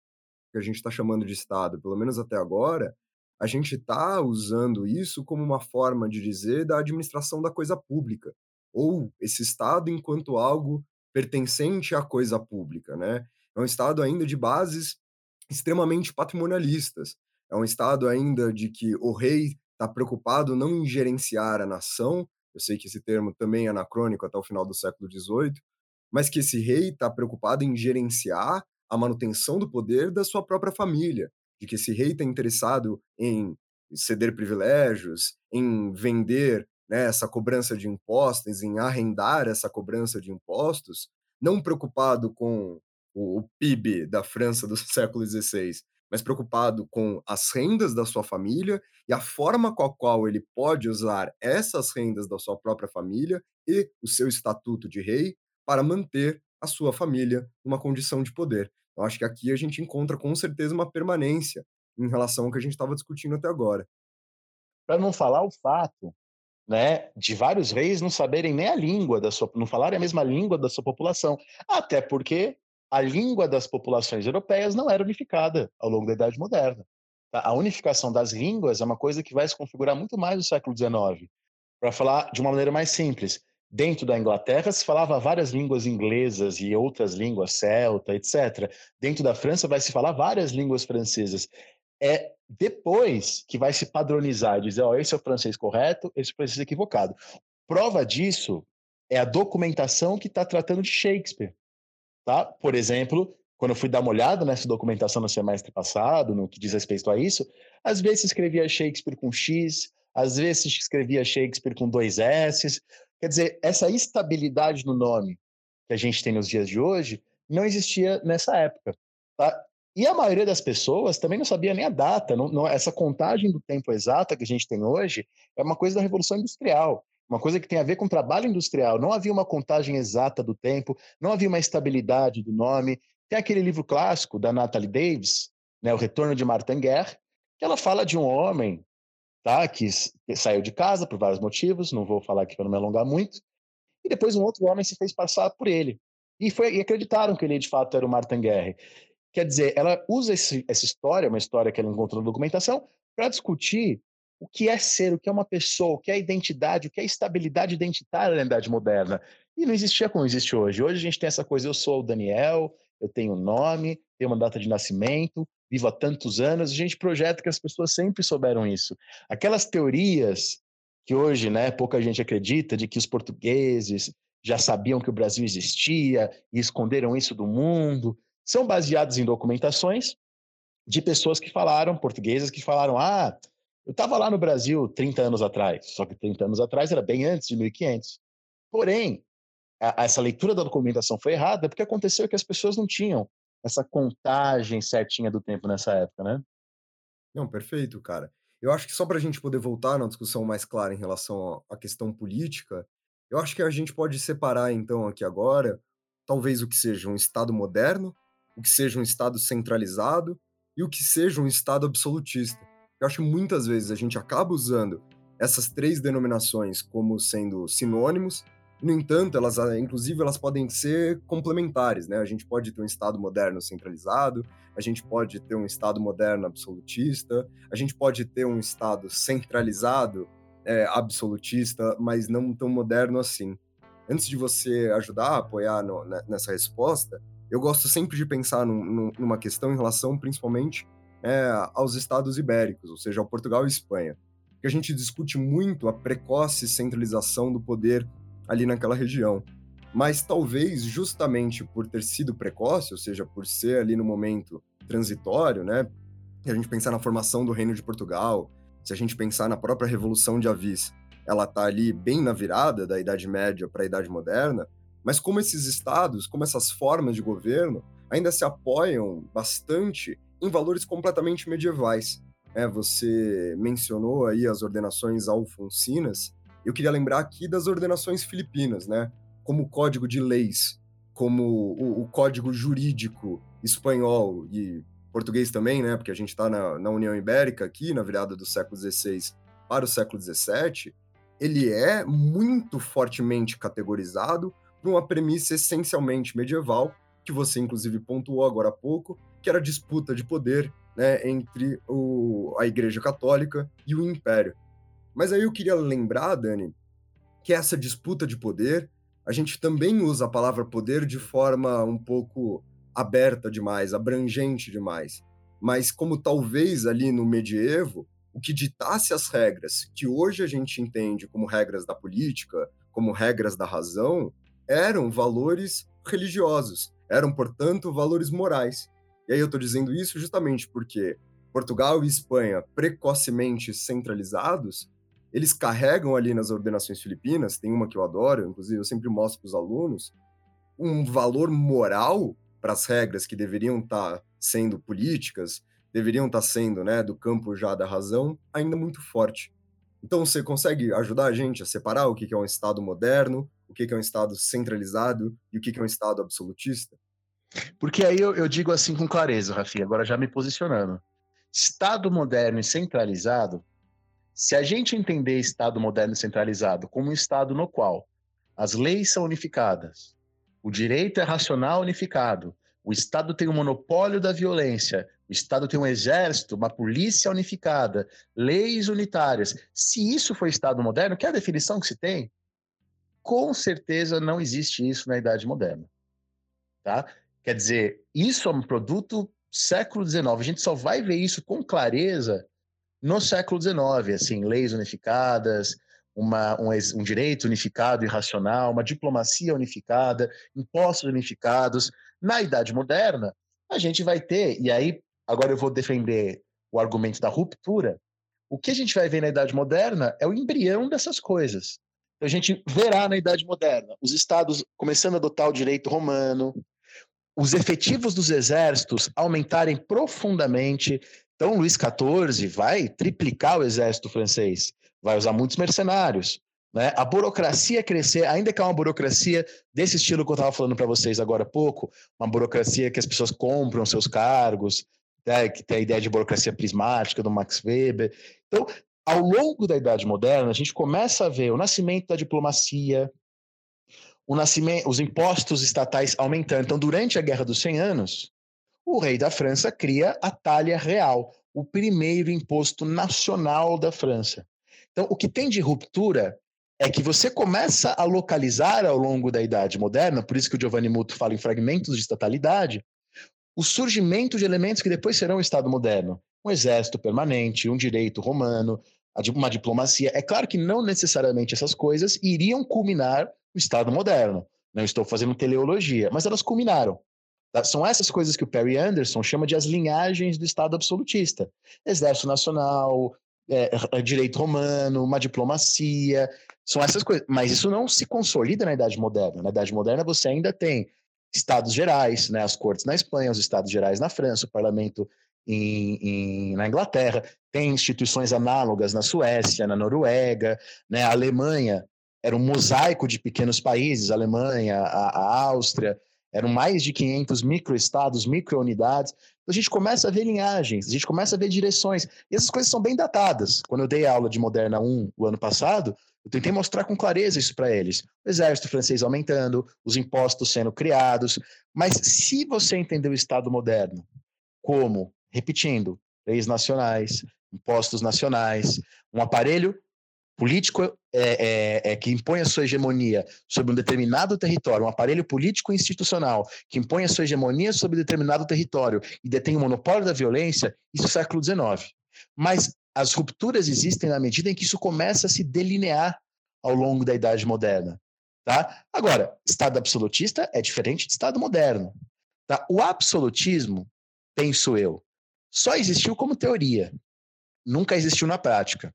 [SPEAKER 1] que a gente está chamando de Estado, pelo menos até agora, a gente está usando isso como uma forma de dizer da administração da coisa pública, ou esse Estado enquanto algo pertencente à coisa pública, né? É um Estado ainda de bases extremamente patrimonialistas. É um Estado ainda de que o rei está preocupado não em gerenciar a nação, eu sei que esse termo também é anacrônico até o final do século XVIII, mas que esse rei está preocupado em gerenciar a manutenção do poder da sua própria família, de que esse rei está interessado em ceder privilégios, em vender né, essa cobrança de impostos, em arrendar essa cobrança de impostos não preocupado com o, o PIB da França do século XVI, mas preocupado com as rendas da sua família e a forma com a qual ele pode usar essas rendas da sua própria família e o seu estatuto de rei para manter a sua família numa condição de poder. Eu acho que aqui a gente encontra com certeza uma permanência em relação ao que a gente estava discutindo até agora.
[SPEAKER 2] Para não falar o fato né, de vários reis não saberem nem a língua da sua, não falarem a mesma língua da sua população, até porque a língua das populações europeias não era unificada ao longo da Idade Moderna. A unificação das línguas é uma coisa que vai se configurar muito mais no século XIX. Para falar de uma maneira mais simples, dentro da Inglaterra se falava várias línguas inglesas e outras línguas celta, etc. Dentro da França vai se falar várias línguas francesas. É depois que vai se padronizar, dizer, ó, oh, esse é o francês correto, esse é o francês equivocado. Prova disso é a documentação que está tratando de Shakespeare. Tá? Por exemplo, quando eu fui dar uma olhada nessa documentação no semestre passado, no que diz respeito a isso, às vezes escrevia Shakespeare com X, às vezes escrevia Shakespeare com dois S. Quer dizer, essa estabilidade no nome que a gente tem nos dias de hoje não existia nessa época. Tá? E a maioria das pessoas também não sabia nem a data. Não, não, essa contagem do tempo exata que a gente tem hoje é uma coisa da Revolução Industrial uma coisa que tem a ver com trabalho industrial. Não havia uma contagem exata do tempo, não havia uma estabilidade do nome. Tem aquele livro clássico da Natalie Davis, né, O Retorno de Martin Guerre, que ela fala de um homem tá, que saiu de casa por vários motivos, não vou falar aqui para não me alongar muito, e depois um outro homem se fez passar por ele. E, foi, e acreditaram que ele de fato era o Martin Guerre. Quer dizer, ela usa esse, essa história, uma história que ela encontrou na documentação, para discutir o que é ser, o que é uma pessoa, o que é identidade, o que é estabilidade identitária na idade moderna. E não existia como existe hoje. Hoje a gente tem essa coisa, eu sou o Daniel, eu tenho nome, tenho uma data de nascimento, vivo há tantos anos, a gente projeta que as pessoas sempre souberam isso. Aquelas teorias que hoje, né, pouca gente acredita, de que os portugueses já sabiam que o Brasil existia e esconderam isso do mundo, são baseadas em documentações de pessoas que falaram, portuguesas que falaram, ah, eu estava lá no Brasil 30 anos atrás, só que 30 anos atrás era bem antes de 1500. Porém, a, essa leitura da documentação foi errada porque aconteceu que as pessoas não tinham essa contagem certinha do tempo nessa época, né?
[SPEAKER 1] Não, perfeito, cara. Eu acho que só para a gente poder voltar na discussão mais clara em relação à questão política, eu acho que a gente pode separar, então, aqui agora, talvez o que seja um Estado moderno, o que seja um Estado centralizado e o que seja um Estado absolutista. Eu acho que muitas vezes a gente acaba usando essas três denominações como sendo sinônimos, no entanto, elas, ah, inclusive, elas podem ser complementares, né? A gente pode ter um Estado moderno centralizado, a gente pode ter um Estado moderno absolutista, a gente pode ter um Estado centralizado é, absolutista, mas não tão moderno assim. Antes de você ajudar a apoiar no, nessa resposta, eu gosto sempre de pensar num, numa questão em relação, principalmente, é, aos estados ibéricos, ou seja, ao Portugal e Espanha. Porque a gente discute muito a precoce centralização do poder ali naquela região. Mas talvez justamente por ter sido precoce, ou seja, por ser ali no momento transitório, né? Se a gente pensar na formação do Reino de Portugal, se a gente pensar na própria Revolução de Avis, ela está ali bem na virada da Idade Média para a Idade Moderna, mas como esses estados, como essas formas de governo ainda se apoiam bastante em valores completamente medievais. É, você mencionou aí as ordenações alfonsinas, eu queria lembrar aqui das ordenações filipinas, né? Como o código de leis, como o, o código jurídico espanhol e português também, né? Porque a gente está na, na, União Ibérica aqui, na virada do século XVI para o século XVII, ele é muito fortemente categorizado por uma premissa essencialmente medieval, que você inclusive pontuou agora há pouco, que era a disputa de poder né, entre o, a Igreja Católica e o Império. Mas aí eu queria lembrar, Dani, que essa disputa de poder, a gente também usa a palavra poder de forma um pouco aberta demais, abrangente demais. Mas como talvez ali no medievo, o que ditasse as regras que hoje a gente entende como regras da política, como regras da razão, eram valores religiosos, eram, portanto, valores morais. E aí eu estou dizendo isso justamente porque Portugal e Espanha, precocemente centralizados, eles carregam ali nas ordenações filipinas, tem uma que eu adoro, inclusive eu sempre mostro para os alunos, um valor moral para as regras que deveriam estar tá sendo políticas, deveriam estar tá sendo, né, do campo já da razão, ainda muito forte. Então, você consegue ajudar a gente a separar o que é um Estado moderno, o que é um Estado centralizado e o que é um Estado absolutista?
[SPEAKER 2] Porque aí eu, eu digo assim com clareza, Rafi, agora já me posicionando. Estado moderno e centralizado, se a gente entender Estado moderno centralizado como um Estado no qual as leis são unificadas, o direito é racional unificado, o Estado tem o um monopólio da violência, o Estado tem um exército, uma polícia unificada, leis unitárias. Se isso for Estado moderno, que é a definição que se tem, com certeza não existe isso na Idade Moderna. Tá? Quer dizer, isso é um produto século XIX. A gente só vai ver isso com clareza no século XIX, assim, leis unificadas, uma, um, um, direito unificado e racional, uma diplomacia unificada, impostos unificados. Na Idade Moderna, a gente vai ter, e aí agora eu vou defender o argumento da ruptura. O que a gente vai ver na Idade Moderna é o embrião dessas coisas. A gente verá na Idade Moderna os estados começando a adotar o direito romano, os efetivos dos exércitos aumentarem profundamente. Então, Luís XIV vai triplicar o exército francês, vai usar muitos mercenários. Né? A burocracia crescer, ainda que é uma burocracia desse estilo que eu estava falando para vocês agora há pouco, uma burocracia que as pessoas compram seus cargos, né? que tem a ideia de burocracia prismática do Max Weber. Então, ao longo da Idade Moderna, a gente começa a ver o nascimento da diplomacia, os impostos estatais aumentando. Então, durante a Guerra dos 100 Anos, o rei da França cria a talha real, o primeiro imposto nacional da França. Então, o que tem de ruptura é que você começa a localizar ao longo da Idade Moderna, por isso que o Giovanni Muto fala em fragmentos de estatalidade, o surgimento de elementos que depois serão o Estado moderno. Um exército permanente, um direito romano, uma diplomacia. É claro que não necessariamente essas coisas iriam culminar o Estado moderno. Não estou fazendo teleologia, mas elas culminaram. Tá? São essas coisas que o Perry Anderson chama de as linhagens do Estado absolutista. Exército Nacional, é, direito romano, uma diplomacia, são essas coisas. Mas isso não se consolida na Idade Moderna. Na Idade Moderna você ainda tem estados gerais, né, as cortes na Espanha, os estados gerais na França, o parlamento em, em, na Inglaterra, tem instituições análogas na Suécia, na Noruega, né, a Alemanha era um mosaico de pequenos países, a Alemanha, a, a Áustria, eram mais de 500 microestados, microunidades. Então a gente começa a ver linhagens, a gente começa a ver direções. E essas coisas são bem datadas. Quando eu dei aula de Moderna 1 o ano passado, eu tentei mostrar com clareza isso para eles. O exército francês aumentando, os impostos sendo criados. Mas se você entender o Estado moderno como, repetindo, leis nacionais, impostos nacionais, um aparelho político é, é, é, que impõe a sua hegemonia sobre um determinado território, um aparelho político institucional que impõe a sua hegemonia sobre determinado território e detém o monopólio da violência, isso é século XIX. Mas as rupturas existem na medida em que isso começa a se delinear ao longo da Idade Moderna. Tá? Agora, Estado absolutista é diferente de Estado moderno. Tá? O absolutismo, penso eu, só existiu como teoria, nunca existiu na prática.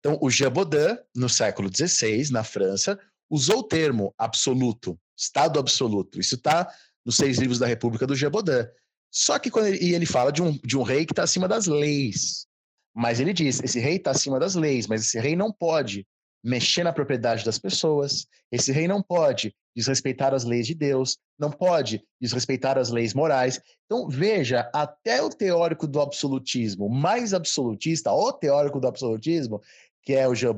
[SPEAKER 2] Então, o Jean Baudin, no século XVI, na França, usou o termo absoluto, Estado absoluto. Isso está nos seis livros da República do Jean Baudin. Só que quando ele, ele fala de um, de um rei que está acima das leis. Mas ele diz: esse rei está acima das leis, mas esse rei não pode mexer na propriedade das pessoas, esse rei não pode desrespeitar as leis de Deus, não pode desrespeitar as leis morais. Então, veja, até o teórico do absolutismo mais absolutista, o teórico do absolutismo, que é o Jean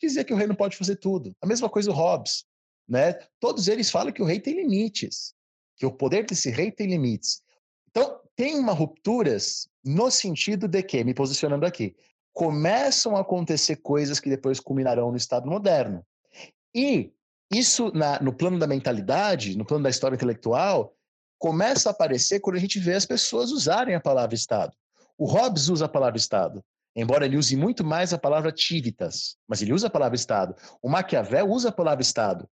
[SPEAKER 2] dizia que o rei não pode fazer tudo. A mesma coisa o Hobbes. Né? Todos eles falam que o rei tem limites, que o poder desse rei tem limites. Então, tem uma rupturas no sentido de que, me posicionando aqui, começam a acontecer coisas que depois culminarão no Estado moderno. E isso, na, no plano da mentalidade, no plano da história intelectual, começa a aparecer quando a gente vê as pessoas usarem a palavra Estado. O Hobbes usa a palavra Estado embora ele use muito mais a palavra tivitas, mas ele usa a palavra Estado. O Maquiavel usa a palavra Estado.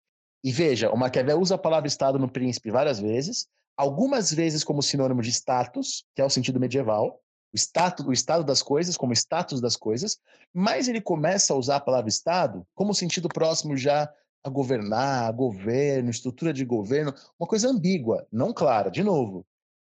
[SPEAKER 2] E veja, o Maquiavel usa a palavra Estado no Príncipe várias vezes, algumas vezes como sinônimo de status, que é o sentido medieval, o, status, o estado das coisas como status das coisas, mas ele começa a usar a palavra Estado como sentido próximo já a governar, a governo, estrutura de governo, uma coisa ambígua, não clara. De novo,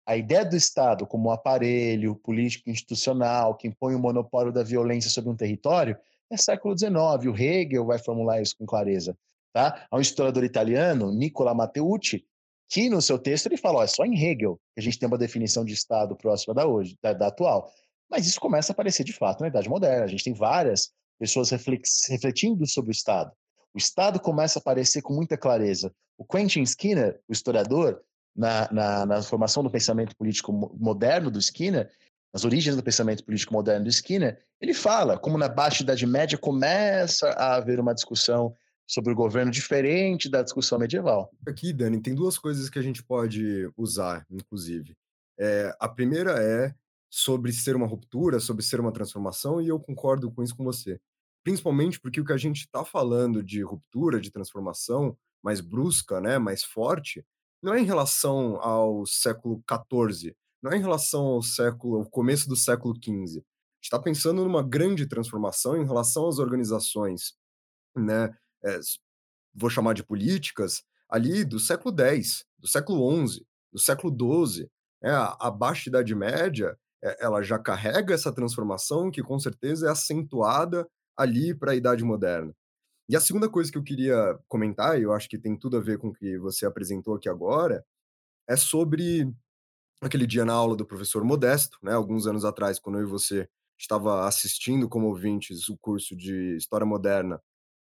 [SPEAKER 2] a ideia do Estado como um aparelho político institucional que impõe o monopólio da violência sobre um território é século XIX. O Hegel vai formular isso com clareza. Tá? Há um historiador italiano, Nicola Matteucci, que no seu texto ele fala: é só em Hegel que a gente tem uma definição de Estado próxima da hoje, da, da atual. Mas isso começa a aparecer de fato na Idade Moderna. A gente tem várias pessoas refletindo sobre o Estado. O Estado começa a aparecer com muita clareza. O Quentin Skinner, o historiador, na, na, na formação do pensamento político moderno do Skinner, nas origens do pensamento político moderno do Skinner, ele fala como na Baixa Idade Média começa a haver uma discussão sobre o governo diferente da discussão medieval.
[SPEAKER 1] Aqui, Dani, tem duas coisas que a gente pode usar, inclusive. É, a primeira é sobre ser uma ruptura, sobre ser uma transformação, e eu concordo com isso com você. Principalmente porque o que a gente está falando de ruptura, de transformação mais brusca, né, mais forte, não é em relação ao século XIV, não é em relação ao século, ao começo do século XV. está pensando numa grande transformação em relação às organizações, né, é, vou chamar de políticas, ali do século X, do século XI, do século XII. É, a Baixa Idade Média é, ela já carrega essa transformação que com certeza é acentuada ali para a Idade Moderna. E a segunda coisa que eu queria comentar, e eu acho que tem tudo a ver com o que você apresentou aqui agora, é sobre aquele dia na aula do professor Modesto, né, alguns anos atrás, quando eu e você estava assistindo como ouvintes o curso de História Moderna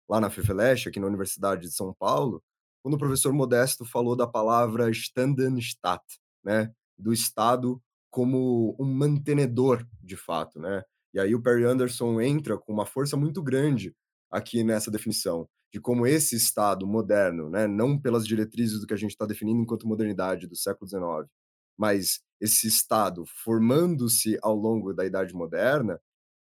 [SPEAKER 1] lá na FEFELESH, aqui na Universidade de São Paulo, quando o professor Modesto falou da palavra Standenstaat, né, do Estado como um mantenedor, de fato, né? E aí o Perry Anderson entra com uma força muito grande aqui nessa definição de como esse Estado moderno, né, não pelas diretrizes do que a gente está definindo enquanto modernidade do século XIX, mas esse Estado formando-se ao longo da Idade Moderna,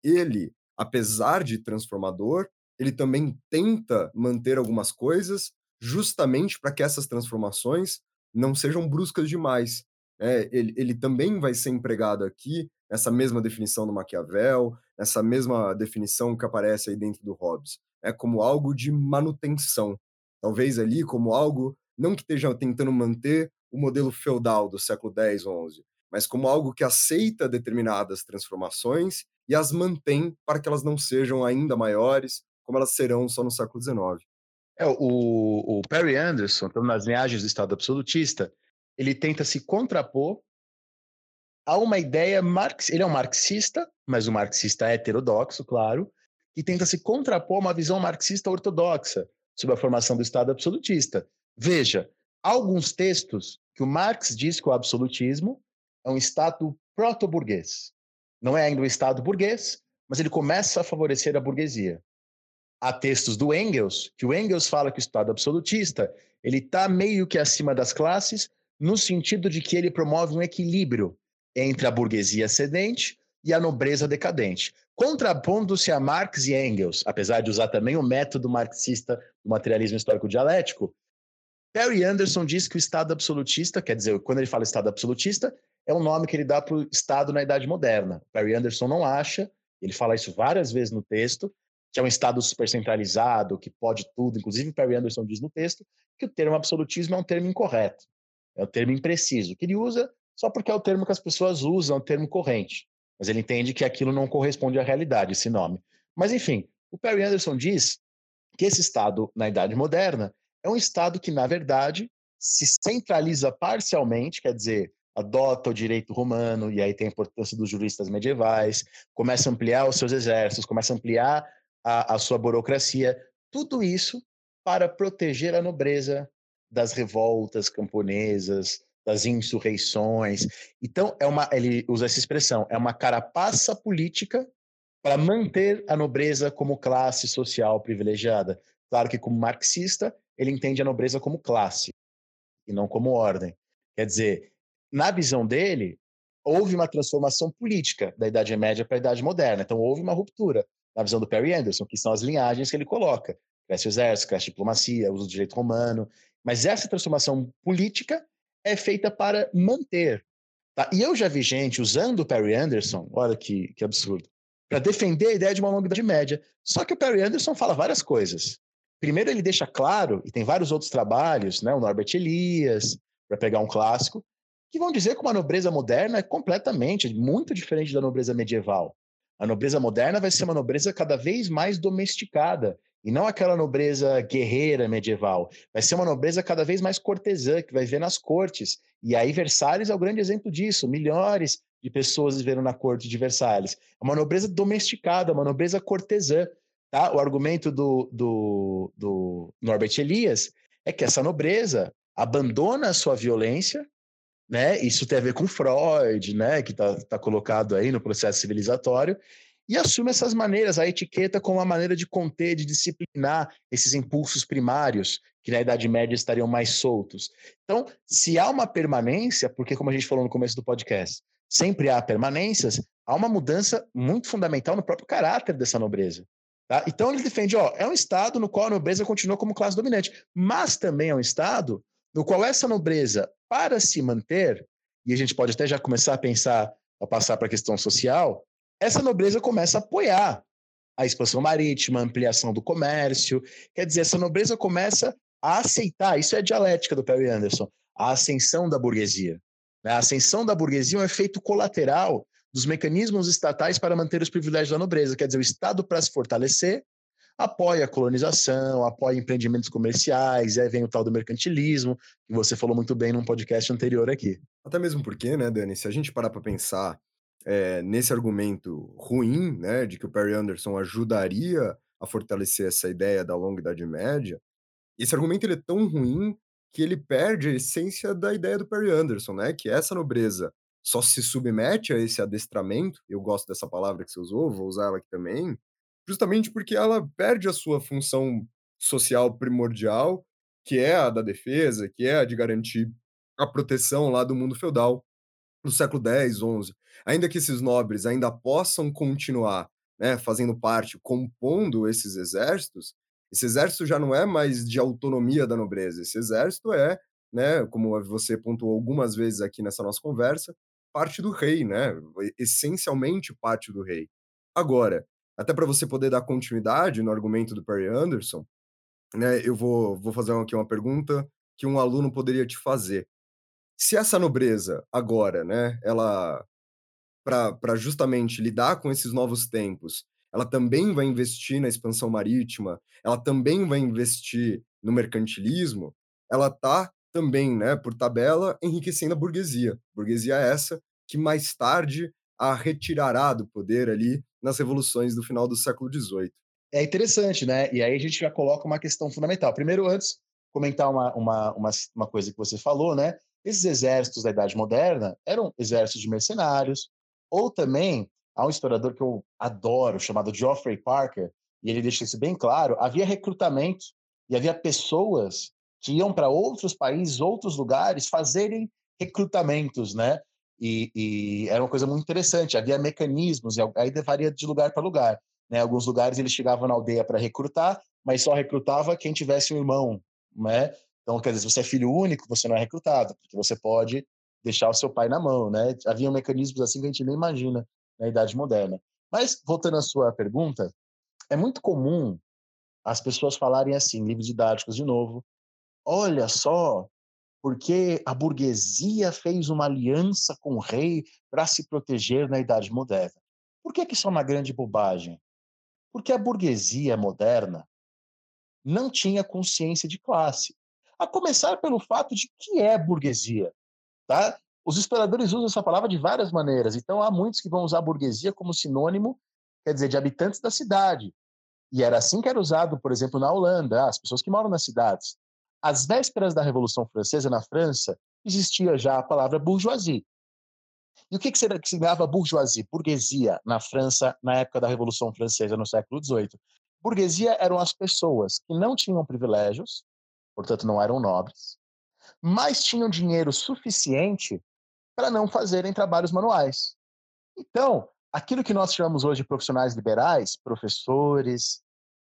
[SPEAKER 1] ele, apesar de transformador, ele também tenta manter algumas coisas justamente para que essas transformações não sejam bruscas demais, é, ele, ele também vai ser empregado aqui nessa mesma definição do Maquiavel, nessa mesma definição que aparece aí dentro do Hobbes, é como algo de manutenção, talvez ali como algo não que esteja tentando manter o modelo feudal do século X, XI, mas como algo que aceita determinadas transformações e as mantém para que elas não sejam ainda maiores, como elas serão só no século XIX.
[SPEAKER 2] É, o, o Perry Anderson, nas linhagens do Estado absolutista, ele tenta se contrapor a uma ideia marxista. Ele é um marxista, mas um marxista heterodoxo, claro, que tenta se contrapor a uma visão marxista ortodoxa sobre a formação do Estado absolutista. Veja, alguns textos que o Marx diz que o absolutismo é um Estado proto-burguês. Não é ainda o Estado burguês, mas ele começa a favorecer a burguesia. Há textos do Engels, que o Engels fala que o Estado absolutista ele está meio que acima das classes, no sentido de que ele promove um equilíbrio entre a burguesia ascendente e a nobreza decadente, contrapondo-se a Marx e Engels, apesar de usar também o método marxista do materialismo histórico dialético. Perry Anderson diz que o Estado absolutista, quer dizer, quando ele fala Estado absolutista, é um nome que ele dá para o Estado na Idade Moderna. Perry Anderson não acha, ele fala isso várias vezes no texto, que é um Estado supercentralizado, que pode tudo. Inclusive, Perry Anderson diz no texto que o termo absolutismo é um termo incorreto. É o termo impreciso, que ele usa só porque é o termo que as pessoas usam, é o termo corrente. Mas ele entende que aquilo não corresponde à realidade, esse nome. Mas, enfim, o Perry Anderson diz que esse Estado, na Idade Moderna, é um Estado que, na verdade, se centraliza parcialmente, quer dizer, adota o direito romano, e aí tem a importância dos juristas medievais, começa a ampliar os seus exércitos, começa a ampliar a, a sua burocracia, tudo isso para proteger a nobreza das revoltas camponesas, das insurreições. Então, é uma, ele usa essa expressão, é uma carapaça política para manter a nobreza como classe social privilegiada. Claro que, como marxista, ele entende a nobreza como classe e não como ordem. Quer dizer, na visão dele, houve uma transformação política da Idade Média para a Idade Moderna. Então, houve uma ruptura, na visão do Perry Anderson, que são as linhagens que ele coloca. Cresce o exército, cresce a diplomacia, uso do direito romano. Mas essa transformação política é feita para manter. Tá? E eu já vi gente usando o Perry Anderson, olha que, que absurdo, para defender a ideia de uma longa idade média. Só que o Perry Anderson fala várias coisas. primeiro ele deixa claro, e tem vários outros trabalhos, né, o Norbert Elias, para pegar um clássico, que vão dizer que uma nobreza moderna é completamente, muito diferente da nobreza medieval. A nobreza moderna vai ser uma nobreza cada vez mais domesticada, e não aquela nobreza guerreira medieval. Vai ser uma nobreza cada vez mais cortesã, que vai ver nas cortes. E aí Versalhes é o grande exemplo disso. Milhares de pessoas viveram na corte de Versalhes. É uma nobreza domesticada, uma nobreza cortesã. Tá? O argumento do, do, do Norbert Elias é que essa nobreza abandona a sua violência, né? Isso tem a ver com Freud, né? Que está tá colocado aí no processo civilizatório, e assume essas maneiras, a etiqueta como uma maneira de conter, de disciplinar esses impulsos primários que na Idade Média estariam mais soltos. Então, se há uma permanência, porque como a gente falou no começo do podcast, sempre há permanências, há uma mudança muito fundamental no próprio caráter dessa nobreza. Tá? Então ele defende, ó, é um Estado no qual a nobreza continua como classe dominante, mas também é um Estado no qual essa nobreza, para se manter, e a gente pode até já começar a pensar, a passar para a questão social, essa nobreza começa a apoiar a expansão marítima, a ampliação do comércio. Quer dizer, essa nobreza começa a aceitar, isso é dialética do Perry Anderson, a ascensão da burguesia. Né? A ascensão da burguesia é um efeito colateral dos mecanismos estatais para manter os privilégios da nobreza. Quer dizer, o Estado, para se fortalecer, apoia a colonização, apoia empreendimentos comerciais, aí vem o tal do mercantilismo, que você falou muito bem num podcast anterior aqui.
[SPEAKER 1] Até mesmo porque, né, Dani, se a gente parar para pensar é, nesse argumento ruim, né, de que o Perry Anderson ajudaria a fortalecer essa ideia da longa Idade Média, esse argumento ele é tão ruim que ele perde a essência da ideia do Perry Anderson, né, que essa nobreza só se submete a esse adestramento, eu gosto dessa palavra que você usou, vou usar ela aqui também, justamente porque ela perde a sua função social primordial, que é a da defesa, que é a de garantir a proteção lá do mundo feudal no século X, XI. Ainda que esses nobres ainda possam continuar né, fazendo parte, compondo esses exércitos, esse exército já não é mais de autonomia da nobreza, esse exército é, né, como você pontuou algumas vezes aqui nessa nossa conversa, parte do rei, né, essencialmente parte do rei. Agora, até para você poder dar continuidade no argumento do Perry Anderson, né, eu vou, vou fazer aqui uma pergunta que um aluno poderia te fazer. Se essa nobreza agora, né, ela para justamente lidar com esses novos tempos, ela também vai investir na expansão marítima, ela também vai investir no mercantilismo, ela está também, né, por tabela, enriquecendo a burguesia. Burguesia essa que mais tarde a retirará do poder ali nas revoluções do final do século XVIII.
[SPEAKER 2] É interessante, né? E aí a gente já coloca uma questão fundamental. Primeiro, antes, comentar uma, uma, uma, uma coisa que você falou, né? Esses exércitos da Idade Moderna eram exércitos de mercenários, ou também, há um historiador que eu adoro, chamado Geoffrey Parker, e ele deixa isso bem claro, havia recrutamento e havia pessoas que iam para outros países, outros lugares, fazerem recrutamentos, né? E, e, era uma coisa muito interessante. Havia mecanismos, e aí varia de lugar para lugar. Né? Alguns lugares eles chegavam na aldeia para recrutar, mas só recrutava quem tivesse um irmão, né? Então, quer dizer, se você é filho único, você não é recrutado, porque você pode deixar o seu pai na mão, né? Havia mecanismos assim que a gente nem imagina na Idade Moderna. Mas, voltando à sua pergunta, é muito comum as pessoas falarem assim, livros didáticos de novo, olha só, porque a burguesia fez uma aliança com o rei para se proteger na Idade Moderna. Por que, que isso é uma grande bobagem? Porque a burguesia moderna não tinha consciência de classe. A começar pelo fato de que é burguesia. Tá? Os historiadores usam essa palavra de várias maneiras, então há muitos que vão usar burguesia como sinônimo, quer dizer, de habitantes da cidade. E era assim que era usado, por exemplo, na Holanda, as pessoas que moram nas cidades. Às vésperas da Revolução Francesa, na França, existia já a palavra bourgeoisie. E o que, que significava bourgeoisie, burguesia, na França, na época da Revolução Francesa, no século XVIII? Burguesia eram as pessoas que não tinham privilégios, portanto não eram nobres, mas tinham dinheiro suficiente para não fazerem trabalhos manuais. Então, aquilo que nós chamamos hoje de profissionais liberais, professores,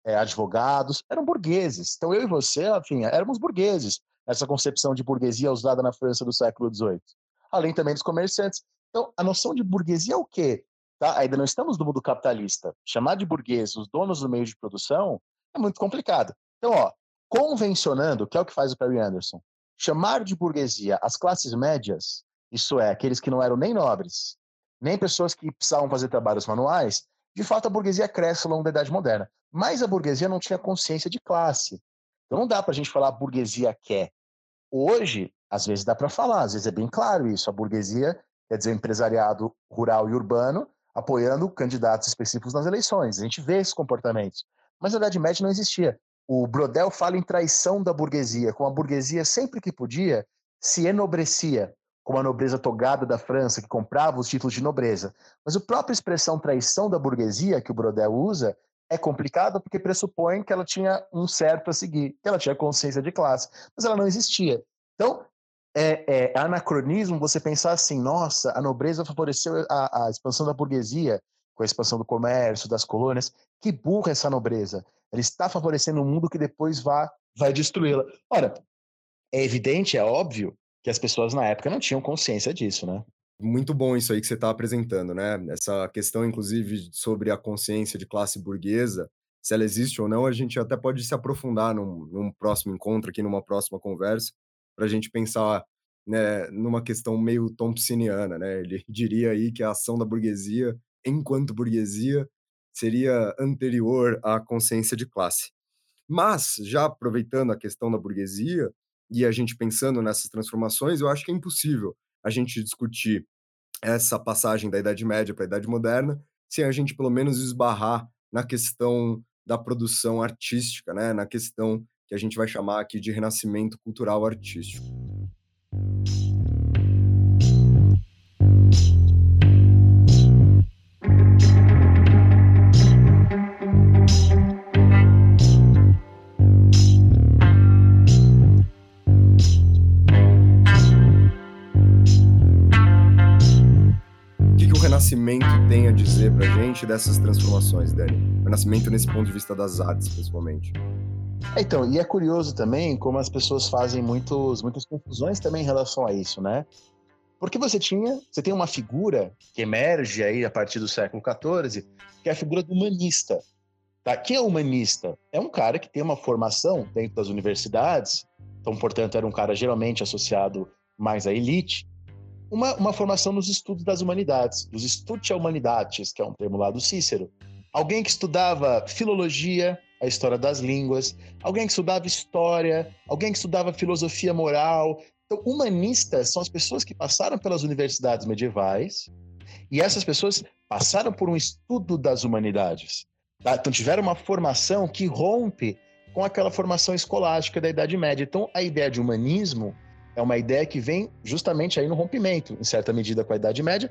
[SPEAKER 2] é, advogados, eram burgueses. Então, eu e você, enfim, éramos burgueses, essa concepção de burguesia usada na França do século XVIII. Além também dos comerciantes. Então, a noção de burguesia é o quê? Tá? Ainda não estamos no mundo capitalista. Chamar de burguês os donos do meio de produção é muito complicado. Então, ó, convencionando, que é o que faz o Perry Anderson, chamar de burguesia as classes médias, isso é, aqueles que não eram nem nobres, nem pessoas que precisavam fazer trabalhos manuais, de fato a burguesia cresce ao longo da Idade Moderna. Mas a burguesia não tinha consciência de classe. Então não dá para a gente falar a burguesia quer. Hoje, às vezes dá para falar, às vezes é bem claro isso. A burguesia quer dizer empresariado rural e urbano apoiando candidatos específicos nas eleições. A gente vê esses comportamentos. Mas na Idade Média não existia. O Brodel fala em traição da burguesia, como a burguesia sempre que podia se enobrecia, como a nobreza togada da França, que comprava os títulos de nobreza. Mas a própria expressão traição da burguesia, que o Brodel usa, é complicada porque pressupõe que ela tinha um certo a seguir, que ela tinha consciência de classe, mas ela não existia. Então, é, é, anacronismo você pensar assim, nossa, a nobreza favoreceu a, a, expansão da burguesia com a expansão do comércio, das colônias. Que burra essa nobreza. Ela está favorecendo um mundo que depois vai, vai destruí-la. Ora, é evidente, é óbvio, que as pessoas na época não tinham consciência disso, né?
[SPEAKER 1] Muito bom isso aí que você está apresentando, né? Essa questão, inclusive, sobre a consciência de classe burguesa, se ela existe ou não, a gente até pode se aprofundar num, num próximo encontro, aqui numa próxima conversa, para a gente pensar né, numa questão meio thompsoniana, né? Ele diria aí que a ação da burguesia, enquanto burguesia, seria anterior à consciência de classe. Mas, já aproveitando a questão da burguesia e a gente pensando nessas transformações, eu acho que é impossível a gente discutir essa passagem da Idade Média para a Idade Moderna sem a gente pelo menos esbarrar na questão da produção artística, né? na questão que a gente vai chamar aqui de renascimento cultural artístico. Renascimento tem a dizer para gente dessas transformações, Dani? O Renascimento nesse ponto de vista das artes, principalmente.
[SPEAKER 2] Então, e é curioso também como as pessoas fazem muitos, muitas confusões também em relação a isso, né? Porque você tinha, você tem uma figura que emerge aí a partir do século XIV, que é a figura do humanista. Tá? Quem é humanista? É um cara que tem uma formação dentro das universidades, então, portanto, era um cara geralmente associado mais à elite, uma, uma formação nos estudos das humanidades, dos Studia Humanitatis, que é um termo lá do Cícero. Alguém que estudava filologia, a história das línguas, alguém que estudava história, alguém que estudava filosofia moral. Então, humanistas são as pessoas que passaram pelas universidades medievais e essas pessoas passaram por um estudo das humanidades. Tá? Então, tiveram uma formação que rompe com aquela formação escolástica da Idade Média. Então, a ideia de humanismo é uma ideia que vem justamente aí no rompimento, em certa medida, com a Idade Média.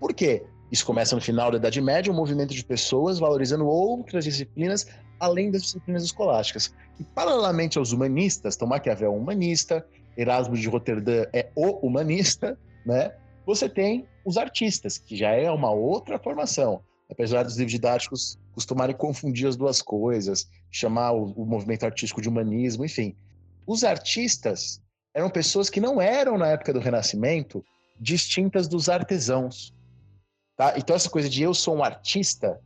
[SPEAKER 2] Por quê? Isso começa no final da Idade Média, um movimento de pessoas valorizando outras disciplinas além das disciplinas escolásticas. E, paralelamente aos humanistas, então Maquiavel é um humanista, Erasmo de Roterdã é o humanista, né? Você tem os artistas, que já é uma outra formação. Apesar dos livros didáticos costumarem confundir as duas coisas, chamar o, o movimento artístico de humanismo, enfim. Os artistas eram pessoas que não eram, na época do Renascimento, distintas dos artesãos. Tá? Então, essa coisa de eu sou um artista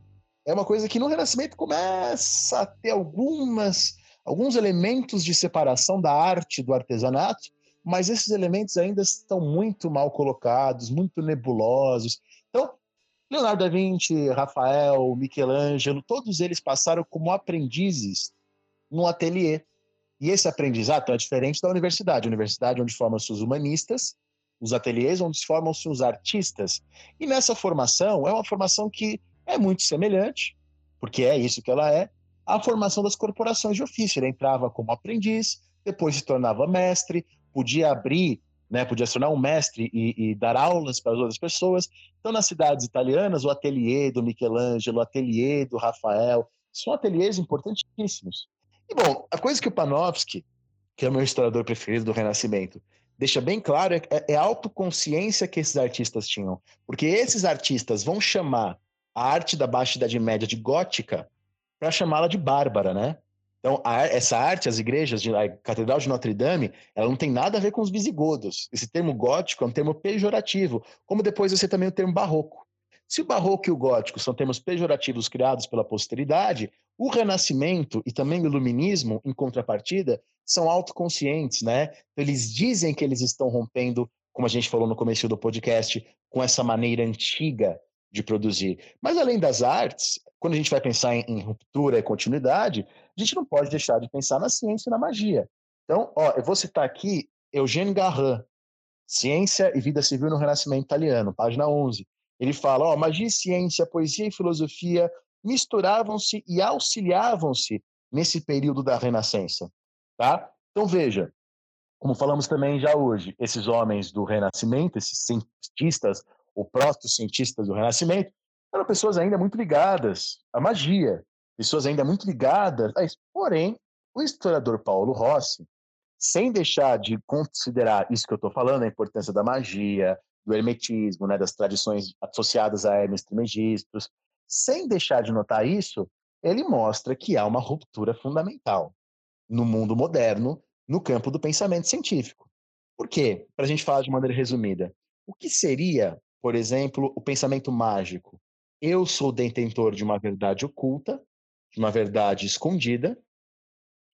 [SPEAKER 2] é uma coisa que no Renascimento começa a ter algumas, alguns elementos de separação da arte do artesanato, mas esses elementos ainda estão muito mal colocados, muito nebulosos. Então, Leonardo da Vinci, Rafael, Michelangelo, todos eles passaram como aprendizes no ateliê. E esse aprendizado é diferente da universidade. A universidade onde formam-se os humanistas, os ateliês onde formam-se os artistas. E nessa formação, é uma formação que é muito semelhante, porque é isso que ela é, à formação das corporações de ofício. Ele entrava como aprendiz, depois se tornava mestre, podia abrir, né, podia se tornar um mestre e, e dar aulas para as outras pessoas. Então, nas cidades italianas, o ateliê do Michelangelo, o ateliê do Rafael, são ateliês importantíssimos. E, bom, a coisa que o Panofsky, que é o meu historiador preferido do Renascimento, deixa bem claro é, é, é a autoconsciência que esses artistas tinham. Porque esses artistas vão chamar a arte da Baixa Idade Média de gótica para chamá-la de bárbara, né? Então, a, essa arte, as igrejas, de, a Catedral de Notre Dame, ela não tem nada a ver com os visigodos. Esse termo gótico é um termo pejorativo, como depois vai ser também o termo barroco. Se o barroco e o gótico são termos pejorativos criados pela posteridade, O Renascimento e também o Iluminismo, em contrapartida, são autoconscientes, né? Então, eles dizem que eles estão rompendo, como a gente falou no começo do podcast, com essa maneira antiga de produzir. Mas além das artes, quando a gente vai pensar em, em ruptura e continuidade, a gente não pode deixar de pensar na ciência e na magia. Então, ó, eu vou citar aqui Eugênio Garran, Ciência e Vida Civil no Renascimento Italiano, página 11. Ele fala, ó, magia e ciência, poesia e filosofia misturavam-se e auxiliavam-se nesse período da Renascença, tá? Então veja, como falamos também já hoje, esses homens do Renascimento, esses cientistas ou proto-cientistas do Renascimento, eram pessoas ainda muito ligadas à magia, pessoas ainda muito ligadas a isso. Porém, o historiador Paulo Rossi, sem deixar de considerar isso que eu estou falando, a importância da magia, do hermetismo, né, das tradições associadas a Hermes Trismegistus, sem deixar de notar isso, ele mostra que há uma ruptura fundamental no mundo moderno, no campo do pensamento científico. Por quê? Para a gente falar de maneira resumida. O que seria, por exemplo, o pensamento mágico? Eu sou detentor de uma verdade oculta, de uma verdade escondida,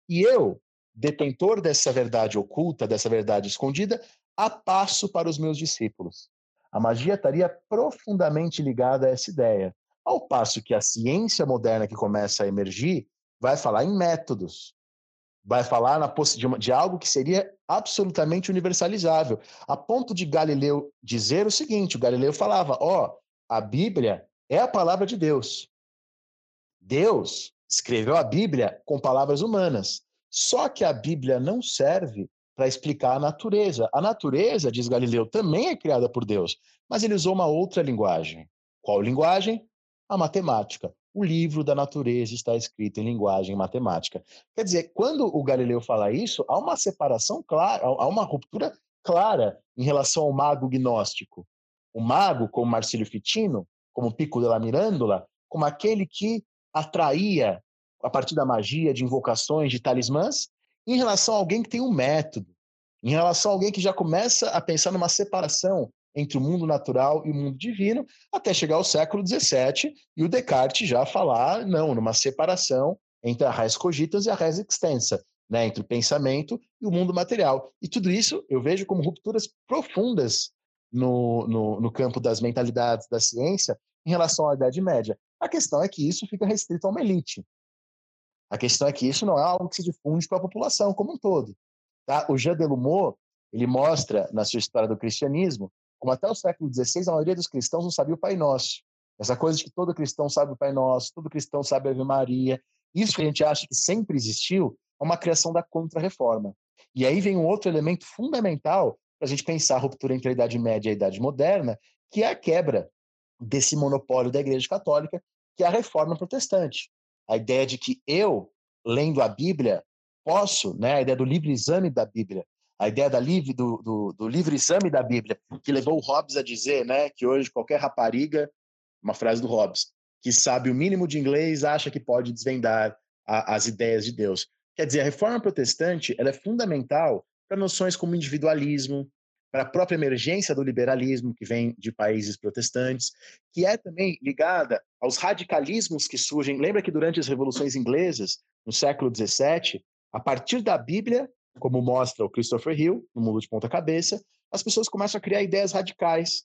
[SPEAKER 2] e eu, detentor dessa verdade oculta, dessa verdade escondida, a passo para os meus discípulos. A magia estaria profundamente ligada a essa ideia. Ao passo que a ciência moderna que começa a emergir vai falar em métodos, vai falar de, uma, de algo que seria absolutamente universalizável, a ponto de Galileu dizer o seguinte: o Galileu falava, ó, oh, a Bíblia é a palavra de Deus. Deus escreveu a Bíblia com palavras humanas. Só que a Bíblia não serve para explicar a natureza. A natureza, diz Galileu, também é criada por Deus, mas ele usou uma outra linguagem. Qual linguagem? A matemática. O livro da natureza está escrito em linguagem matemática. Quer dizer, quando o Galileu fala isso, há uma separação clara, há uma ruptura clara em relação ao mago gnóstico. O mago, como Marcílio Fitino, como Pico della Mirandola, como aquele que atraía a partir da magia, de invocações, de talismãs, em relação a alguém que tem um método, em relação a alguém que já começa a pensar numa separação entre o mundo natural e o mundo divino, até chegar ao século XVII e o Descartes já falar, não, numa separação entre a res cogitans e a res extensa, né, entre o pensamento e o mundo material. E tudo isso eu vejo como rupturas profundas no, no, no campo das mentalidades da ciência em relação à Idade Média. A questão é que isso fica restrito a uma elite. A questão é que isso não é algo que se difunde para a população como um todo. Tá? O Jean Delumeau, ele mostra na sua história do cristianismo como até o século XVI a maioria dos cristãos não sabia o Pai Nosso. Essa coisa de que todo cristão sabe o Pai Nosso, todo cristão sabe a Ave Maria. Isso que a gente acha que sempre existiu é uma criação da contra-reforma. E aí vem um outro elemento fundamental para a gente pensar a ruptura entre a Idade Média e a Idade Moderna, que é a quebra desse monopólio da Igreja Católica, que é a reforma protestante. A ideia de que eu, lendo a Bíblia, posso, né, a ideia do livre exame da Bíblia, a ideia da livre, do, do, do, livre exame da Bíblia, que levou o Hobbes a dizer né, que hoje qualquer rapariga, uma frase do Hobbes, que sabe o mínimo de inglês acha que pode desvendar a, as ideias de Deus. Quer dizer, a reforma protestante ela é fundamental para noções como individualismo, para a própria emergência do liberalismo que vem de países protestantes, que é também ligada aos radicalismos que surgem. Lembra que durante as revoluções inglesas, no século XVII, a partir da Bíblia, como mostra o Christopher Hill, no Mundo de Ponta Cabeça, as pessoas começam a criar ideias radicais,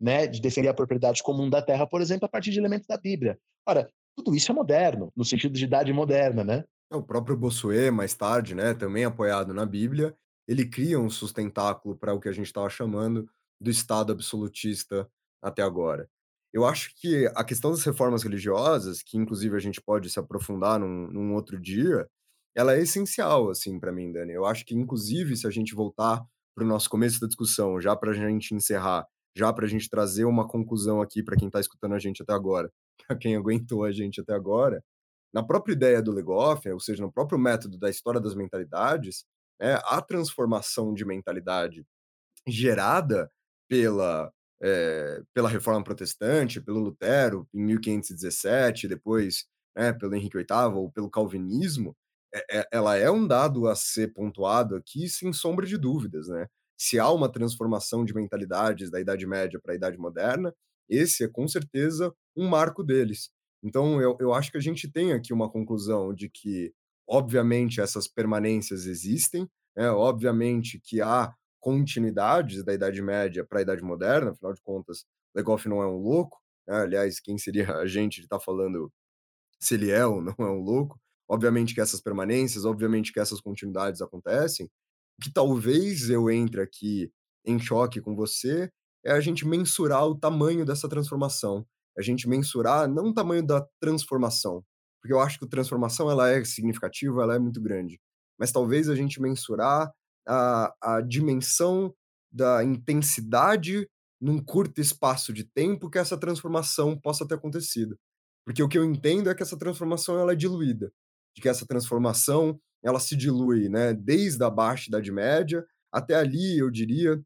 [SPEAKER 2] né, de defender a propriedade comum da terra, por exemplo, a partir de elementos da Bíblia. Ora, tudo isso é moderno, no sentido de idade moderna, né?
[SPEAKER 1] É, o próprio Bossuet, mais tarde, né, também apoiado na Bíblia, ele cria um sustentáculo para o que a gente estava chamando do Estado absolutista até agora. Eu acho que a questão das reformas religiosas, que inclusive a gente pode se aprofundar num, num outro dia, ela é essencial, assim, para mim, Dani. Eu acho que, inclusive, se a gente voltar para o nosso começo da discussão, já para a gente encerrar, já para a gente trazer uma conclusão aqui para quem está escutando a gente até agora, para quem aguentou a gente até agora, na própria ideia do Legoff, ou seja, no próprio método da história das mentalidades, né, a transformação de mentalidade gerada pela, é, pela reforma protestante, pelo Lutero, em 1517, depois né, pelo Henrique VIII, ou pelo calvinismo, é, é, ela é um dado a ser pontuado aqui sem sombra de dúvidas. Né? Se há uma transformação de mentalidades da Idade Média para a Idade Moderna, esse é com certeza um marco deles. Então, eu, eu acho que a gente tem aqui uma conclusão de que, obviamente, essas permanências existem, né? obviamente que há continuidades da Idade Média para a Idade Moderna, afinal de contas, Legoff não é um louco, né? aliás, quem seria a gente de estar tá falando se ele é ou não é um louco? Obviamente que essas permanências, obviamente que essas continuidades acontecem, que talvez eu entre aqui em choque com você é a gente mensurar o tamanho dessa transformação, a gente mensurar não o tamanho da transformação, porque eu acho que a transformação ela é significativa, ela é muito grande, mas talvez a gente mensurar a, a dimensão da intensidade num curto espaço de tempo que essa transformação possa ter acontecido. Porque o que eu entendo é que essa transformação ela é diluída, de que essa transformação ela se dilui, né, desde a baixa Idade Média até ali, eu diria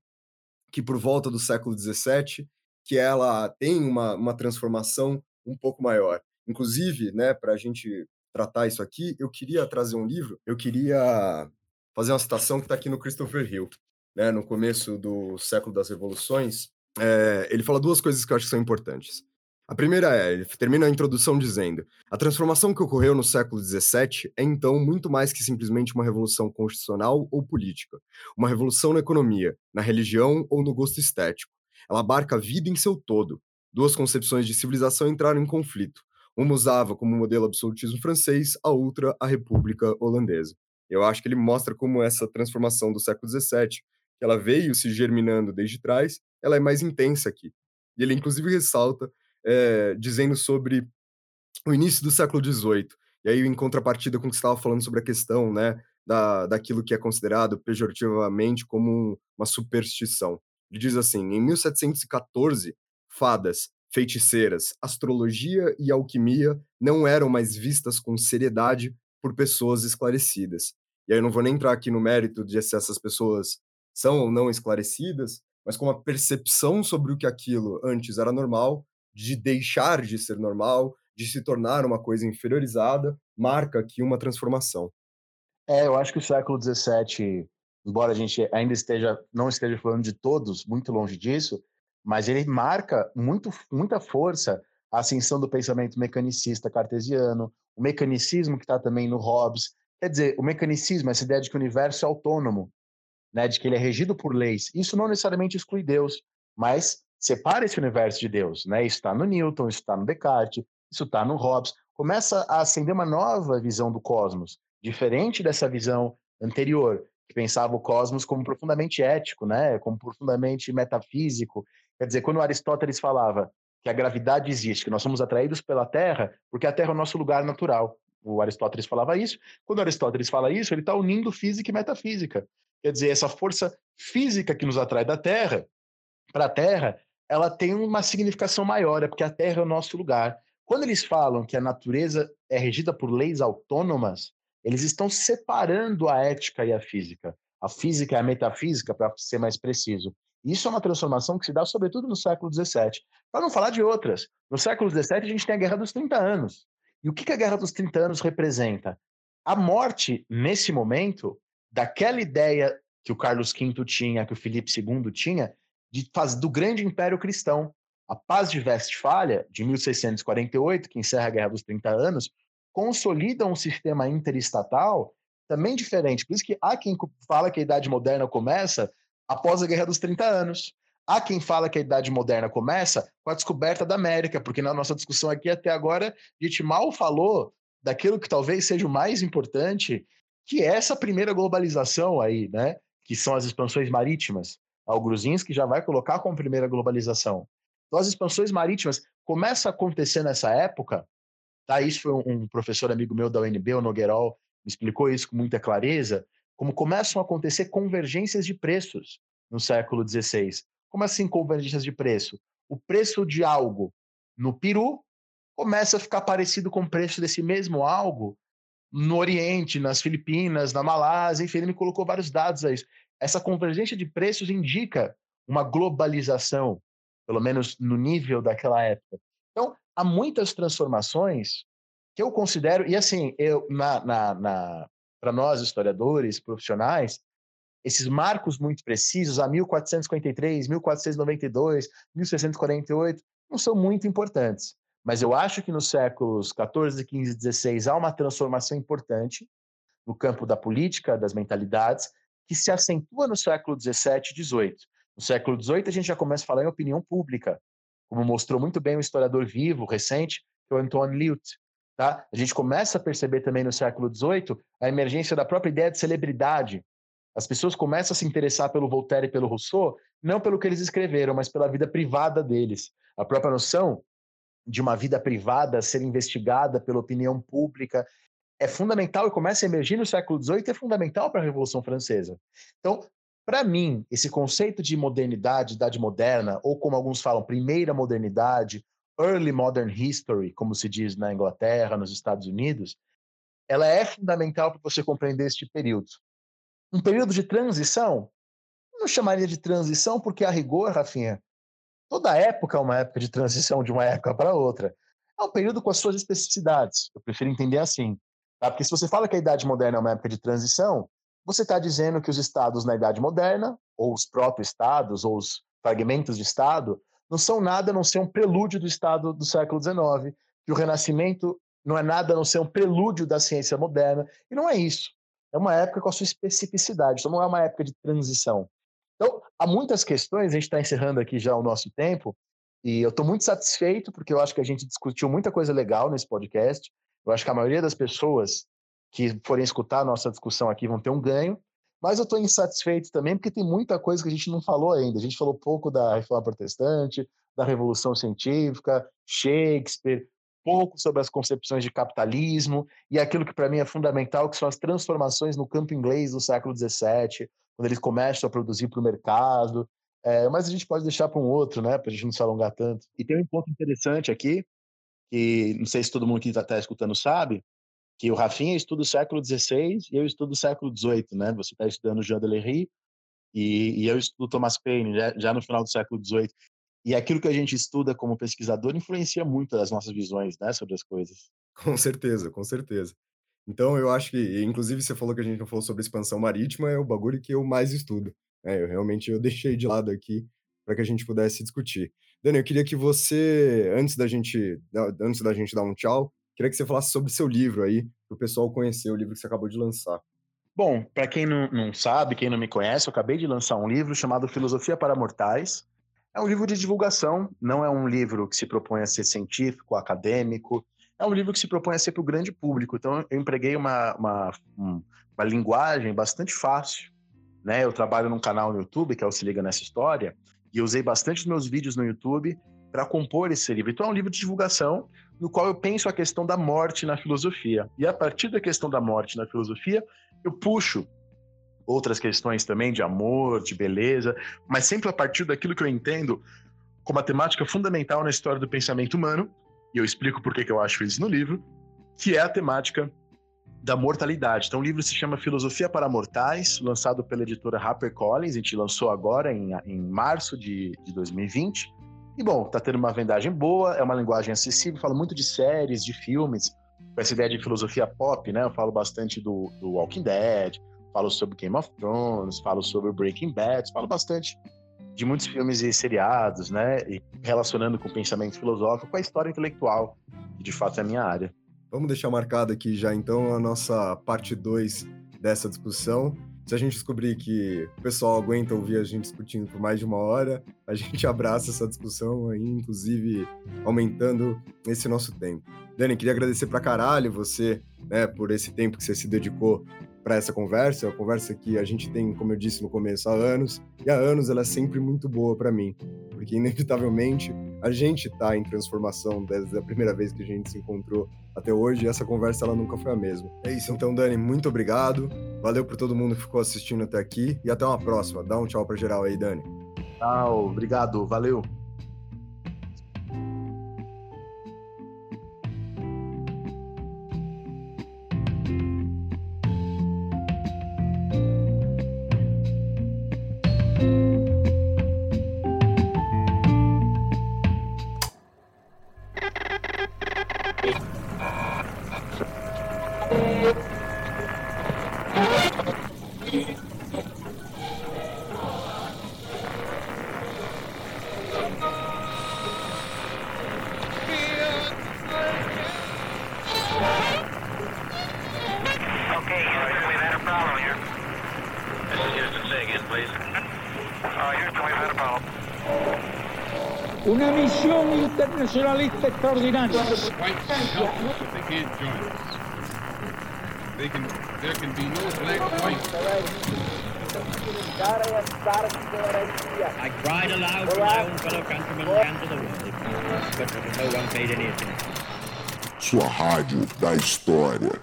[SPEAKER 1] que por volta do século XVII, que ela tem uma, uma transformação um pouco maior. Inclusive, né, para a gente tratar isso aqui, eu queria trazer um livro, eu queria fazer uma citação que está aqui no Christopher Hill, né, no começo do século das revoluções, é, ele fala duas coisas que eu acho que são importantes. A primeira é, ele termina a introdução dizendo: a transformação que ocorreu no século XVII é então muito mais que simplesmente uma revolução constitucional ou política, uma revolução na economia, na religião ou no gosto estético. Ela abarca a vida em seu todo. Duas concepções de civilização entraram em conflito. Uma usava como modelo absolutismo francês, a outra a República Holandesa. Eu acho que ele mostra como essa transformação do século XVII, que ela veio se germinando desde trás, ela é mais intensa aqui. E ele inclusive ressalta é, dizendo sobre o início do século XVIII. E aí, em contrapartida com o que você estava falando sobre a questão né, da, daquilo que é considerado pejorativamente como um, uma superstição. Ele diz assim: em 1714, fadas, feiticeiras, astrologia e alquimia não eram mais vistas com seriedade por pessoas esclarecidas. E aí eu não vou nem entrar aqui no mérito de se essas pessoas são ou não esclarecidas, mas com a percepção sobre o que aquilo antes era normal, de deixar de ser normal, de se tornar uma coisa inferiorizada, marca aqui uma transformação.
[SPEAKER 2] É, eu acho que o século XVII, embora a gente ainda esteja não esteja falando de todos, muito longe disso, mas ele marca muito, muita força a ascensão do pensamento mecanicista cartesiano, o mecanicismo que está também no Hobbes. Quer dizer, o mecanicismo, essa ideia de que o universo é autônomo, né, de que ele é regido por leis. Isso não necessariamente exclui Deus, mas separa esse universo de Deus, né? Isso está no Newton, isso está no Descartes, isso está no Hobbes. Começa a acender uma nova visão do cosmos, diferente dessa visão anterior, que pensava o cosmos como profundamente ético, né? Como profundamente metafísico. Quer dizer, quando Aristóteles falava que a gravidade existe, que nós somos atraídos pela Terra, porque a Terra é o nosso lugar natural. O Aristóteles falava isso. Quando Aristóteles fala isso, ele está unindo física e metafísica. Quer dizer, essa força física que nos atrai da Terra para a Terra ela tem uma significação maior, é porque a Terra é o nosso lugar. Quando eles falam que a natureza é regida por leis autônomas, eles estão separando a ética e a física. A física e a metafísica, para ser mais preciso. Isso é uma transformação que se dá sobretudo no século XVII. Para não falar de outras. No século XVII, a gente tem a Guerra dos 30 Anos. E o que a Guerra dos 30 Anos representa? A morte, nesse momento, daquela ideia que o Carlos V tinha, que o Felipe II tinha, de do grande império cristão. A Paz de Westfália, de 1648, que encerra a Guerra dos 30 Anos, consolida um sistema interestatal também diferente. Por isso que há quem fala que a Idade Moderna começa após a Guerra dos 30 Anos. Há quem fala que a Idade Moderna começa com a descoberta da América, porque na nossa discussão aqui até agora, a gente mal falou daquilo que talvez seja o mais importante, que é essa primeira globalização aí, né? Que são as expansões marítimas ao Gruzinski já vai colocar como primeira globalização. Então, as expansões marítimas começam a acontecer nessa época. Tá? Isso foi um, um professor amigo meu da UNB, o Nogueirol, me explicou isso com muita clareza, como começam a acontecer convergências de preços no século XVI. Como assim convergências de preço? O preço de algo no Peru começa a ficar parecido com o preço desse mesmo algo no Oriente, nas Filipinas, na Malásia, enfim, ele me colocou vários dados a isso essa convergência de preços indica uma globalização, pelo menos no nível daquela época. Então, há muitas transformações que eu considero, e assim, eu, na, na, na para nós, historiadores, profissionais, esses marcos muito precisos, a 1453, 1492, 1648, não são muito importantes. Mas eu acho que nos séculos 14, 15 e 16 há uma transformação importante no campo da política, das mentalidades, que se acentua no século 17 e 18. No século 18 a gente já começa a falar em opinião pública, como mostrou muito bem um historiador vivo, recente, que é o Antoine Lyot. Tá? A gente começa a perceber também no século XVIII a emergência da própria ideia de celebridade. As pessoas começam a se interessar pelo Voltaire e pelo Rousseau, não pelo que eles escreveram, mas pela vida privada deles. A própria noção de uma vida privada ser investigada pela opinião pública é fundamental e começa a emergir no século XVIII é fundamental para a Revolução Francesa. Então, para mim, esse conceito de modernidade, idade moderna, ou como alguns falam, primeira modernidade, early modern history, como se diz na Inglaterra, nos Estados Unidos, ela é fundamental para você compreender este período. Um período de transição, não chamaria de transição porque a rigor, Rafinha, Toda época é uma época de transição de uma época para outra. É um período com as suas especificidades. Eu prefiro entender assim. Tá? Porque se você fala que a Idade Moderna é uma época de transição, você está dizendo que os estados na Idade Moderna, ou os proto-estados, ou os fragmentos de estado, não são nada a não ser um prelúdio do estado do século XIX, que o Renascimento não é nada a não ser um prelúdio da ciência moderna. E não é isso. É uma época com a sua especificidade. Então não é uma época de transição. Então, há muitas questões, a gente está encerrando aqui já o nosso tempo, e eu estou muito satisfeito, porque eu acho que a gente discutiu muita coisa legal nesse podcast. Eu acho que a maioria das pessoas que forem escutar a nossa discussão aqui vão ter um ganho, mas eu estou insatisfeito também, porque tem muita coisa que a gente não falou ainda. A gente falou pouco da reforma protestante, da revolução científica, Shakespeare, pouco sobre as concepções de capitalismo e aquilo que para mim é fundamental, que são as transformações no campo inglês do século XVII, quando eles começam a produzir para o mercado. É, mas a gente pode deixar para um outro, né? Para a gente não se alongar tanto. E tem um ponto interessante aqui, que não sei se todo mundo que está tá escutando sabe, que o Rafinha estuda o século XVI e eu estudo o século XVIII, né? Você está estudando Jean Delery e, e eu estudo Thomas Paine, já, já no final do século XVIII. E aquilo que a gente estuda como pesquisador influencia muito as nossas visões, né, sobre as coisas.
[SPEAKER 1] Com certeza, com certeza. Então eu acho que, inclusive você falou que a gente não falou sobre expansão marítima, é o bagulho que eu mais estudo. É, eu realmente eu deixei de lado aqui para que a gente pudesse discutir. Dani, eu queria que você, antes da gente, antes da gente dar um tchau, queria que você falasse sobre seu livro aí, para o pessoal conhecer o livro que você acabou de lançar.
[SPEAKER 2] Bom, para quem não, não sabe, quem não me conhece, eu acabei de lançar um livro chamado Filosofia para Mortais. É um livro de divulgação, não é um livro que se propõe a ser científico, acadêmico, é um livro que se propõe a ser para o grande público. Então, eu empreguei uma, uma, uma linguagem bastante fácil. Né? Eu trabalho num canal no YouTube, que é o Se Liga Nessa História, e usei bastante os meus vídeos no YouTube para compor esse livro. Então, é um livro de divulgação no qual eu penso a questão da morte na filosofia. E a partir da questão da morte na filosofia, eu puxo outras questões também de amor, de beleza, mas sempre a partir daquilo que eu entendo como a temática fundamental na história do pensamento humano, e eu explico por que eu acho isso no livro, que é a temática da mortalidade. Então, o livro se chama Filosofia para Mortais, lançado pela editora HarperCollins, a gente lançou agora em, em março de, de 2020. E, bom, tá tendo uma vendagem boa, é uma linguagem acessível, falo muito de séries, de filmes, com essa ideia de filosofia pop, né? Eu falo bastante do, do Walking Dead, falo sobre Game of Thrones, falo sobre Breaking Bad, falo bastante de muitos filmes e seriados, né? E relacionando com o pensamento filosófico, com a história intelectual, que de fato é a minha área.
[SPEAKER 1] Vamos deixar marcado aqui já então a nossa parte 2 dessa discussão. Se a gente descobrir que o pessoal aguenta ouvir a gente discutindo por mais de uma hora, a gente abraça essa discussão aí, inclusive aumentando esse nosso tempo. Dani, queria agradecer pra caralho você, né, por esse tempo que você se dedicou para essa conversa, é uma conversa que a gente tem, como eu disse no começo, há anos, e há anos ela é sempre muito boa para mim, porque inevitavelmente a gente está em transformação desde a primeira vez que a gente se encontrou até hoje, e essa conversa ela nunca foi a mesma. É isso, então Dani, muito obrigado, valeu por todo mundo que ficou assistindo até aqui, e até uma próxima. Dá um tchau para geral aí, Dani.
[SPEAKER 2] Tchau, obrigado, valeu.
[SPEAKER 3] Black white.
[SPEAKER 4] I cried aloud to my own fellow countrymen and to the world, but no one paid any attention.
[SPEAKER 5] Sua rádio da história.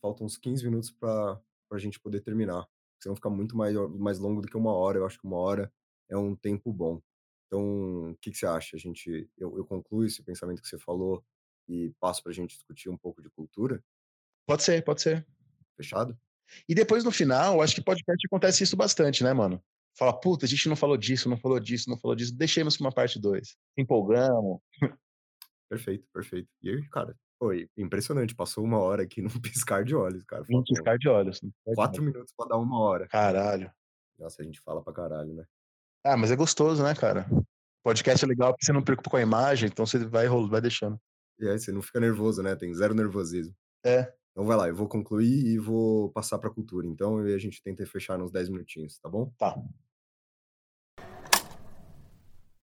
[SPEAKER 1] Faltam uns 15 minutos para a gente poder terminar. Senão fica muito mais, mais longo do que uma hora. Eu acho que uma hora é um tempo bom. Então, o que, que você acha? A gente, eu, eu concluo esse pensamento que você falou e passo para a gente discutir um pouco de cultura?
[SPEAKER 2] Pode ser, pode ser.
[SPEAKER 1] Fechado?
[SPEAKER 2] E depois no final, acho que podcast acontece isso bastante, né, mano? Fala, puta, a gente não falou disso, não falou disso, não falou disso, deixemos pra uma parte 2. Empolgamos.
[SPEAKER 1] Perfeito, perfeito. E aí, cara, foi impressionante. Passou uma hora aqui num piscar de olhos, cara.
[SPEAKER 2] Num piscar de olhos.
[SPEAKER 1] quatro minutos para dar uma hora.
[SPEAKER 2] Caralho.
[SPEAKER 1] Nossa, a gente fala pra caralho, né?
[SPEAKER 2] Ah, mas é gostoso, né, cara? Podcast é legal porque você não preocupa com a imagem, então você vai rolando, vai deixando.
[SPEAKER 1] E aí você não fica nervoso, né? Tem zero nervosismo.
[SPEAKER 2] É.
[SPEAKER 1] Então vai lá, eu vou concluir e vou passar pra cultura. Então e a gente tenta fechar nos 10 minutinhos, tá bom?
[SPEAKER 2] Tá.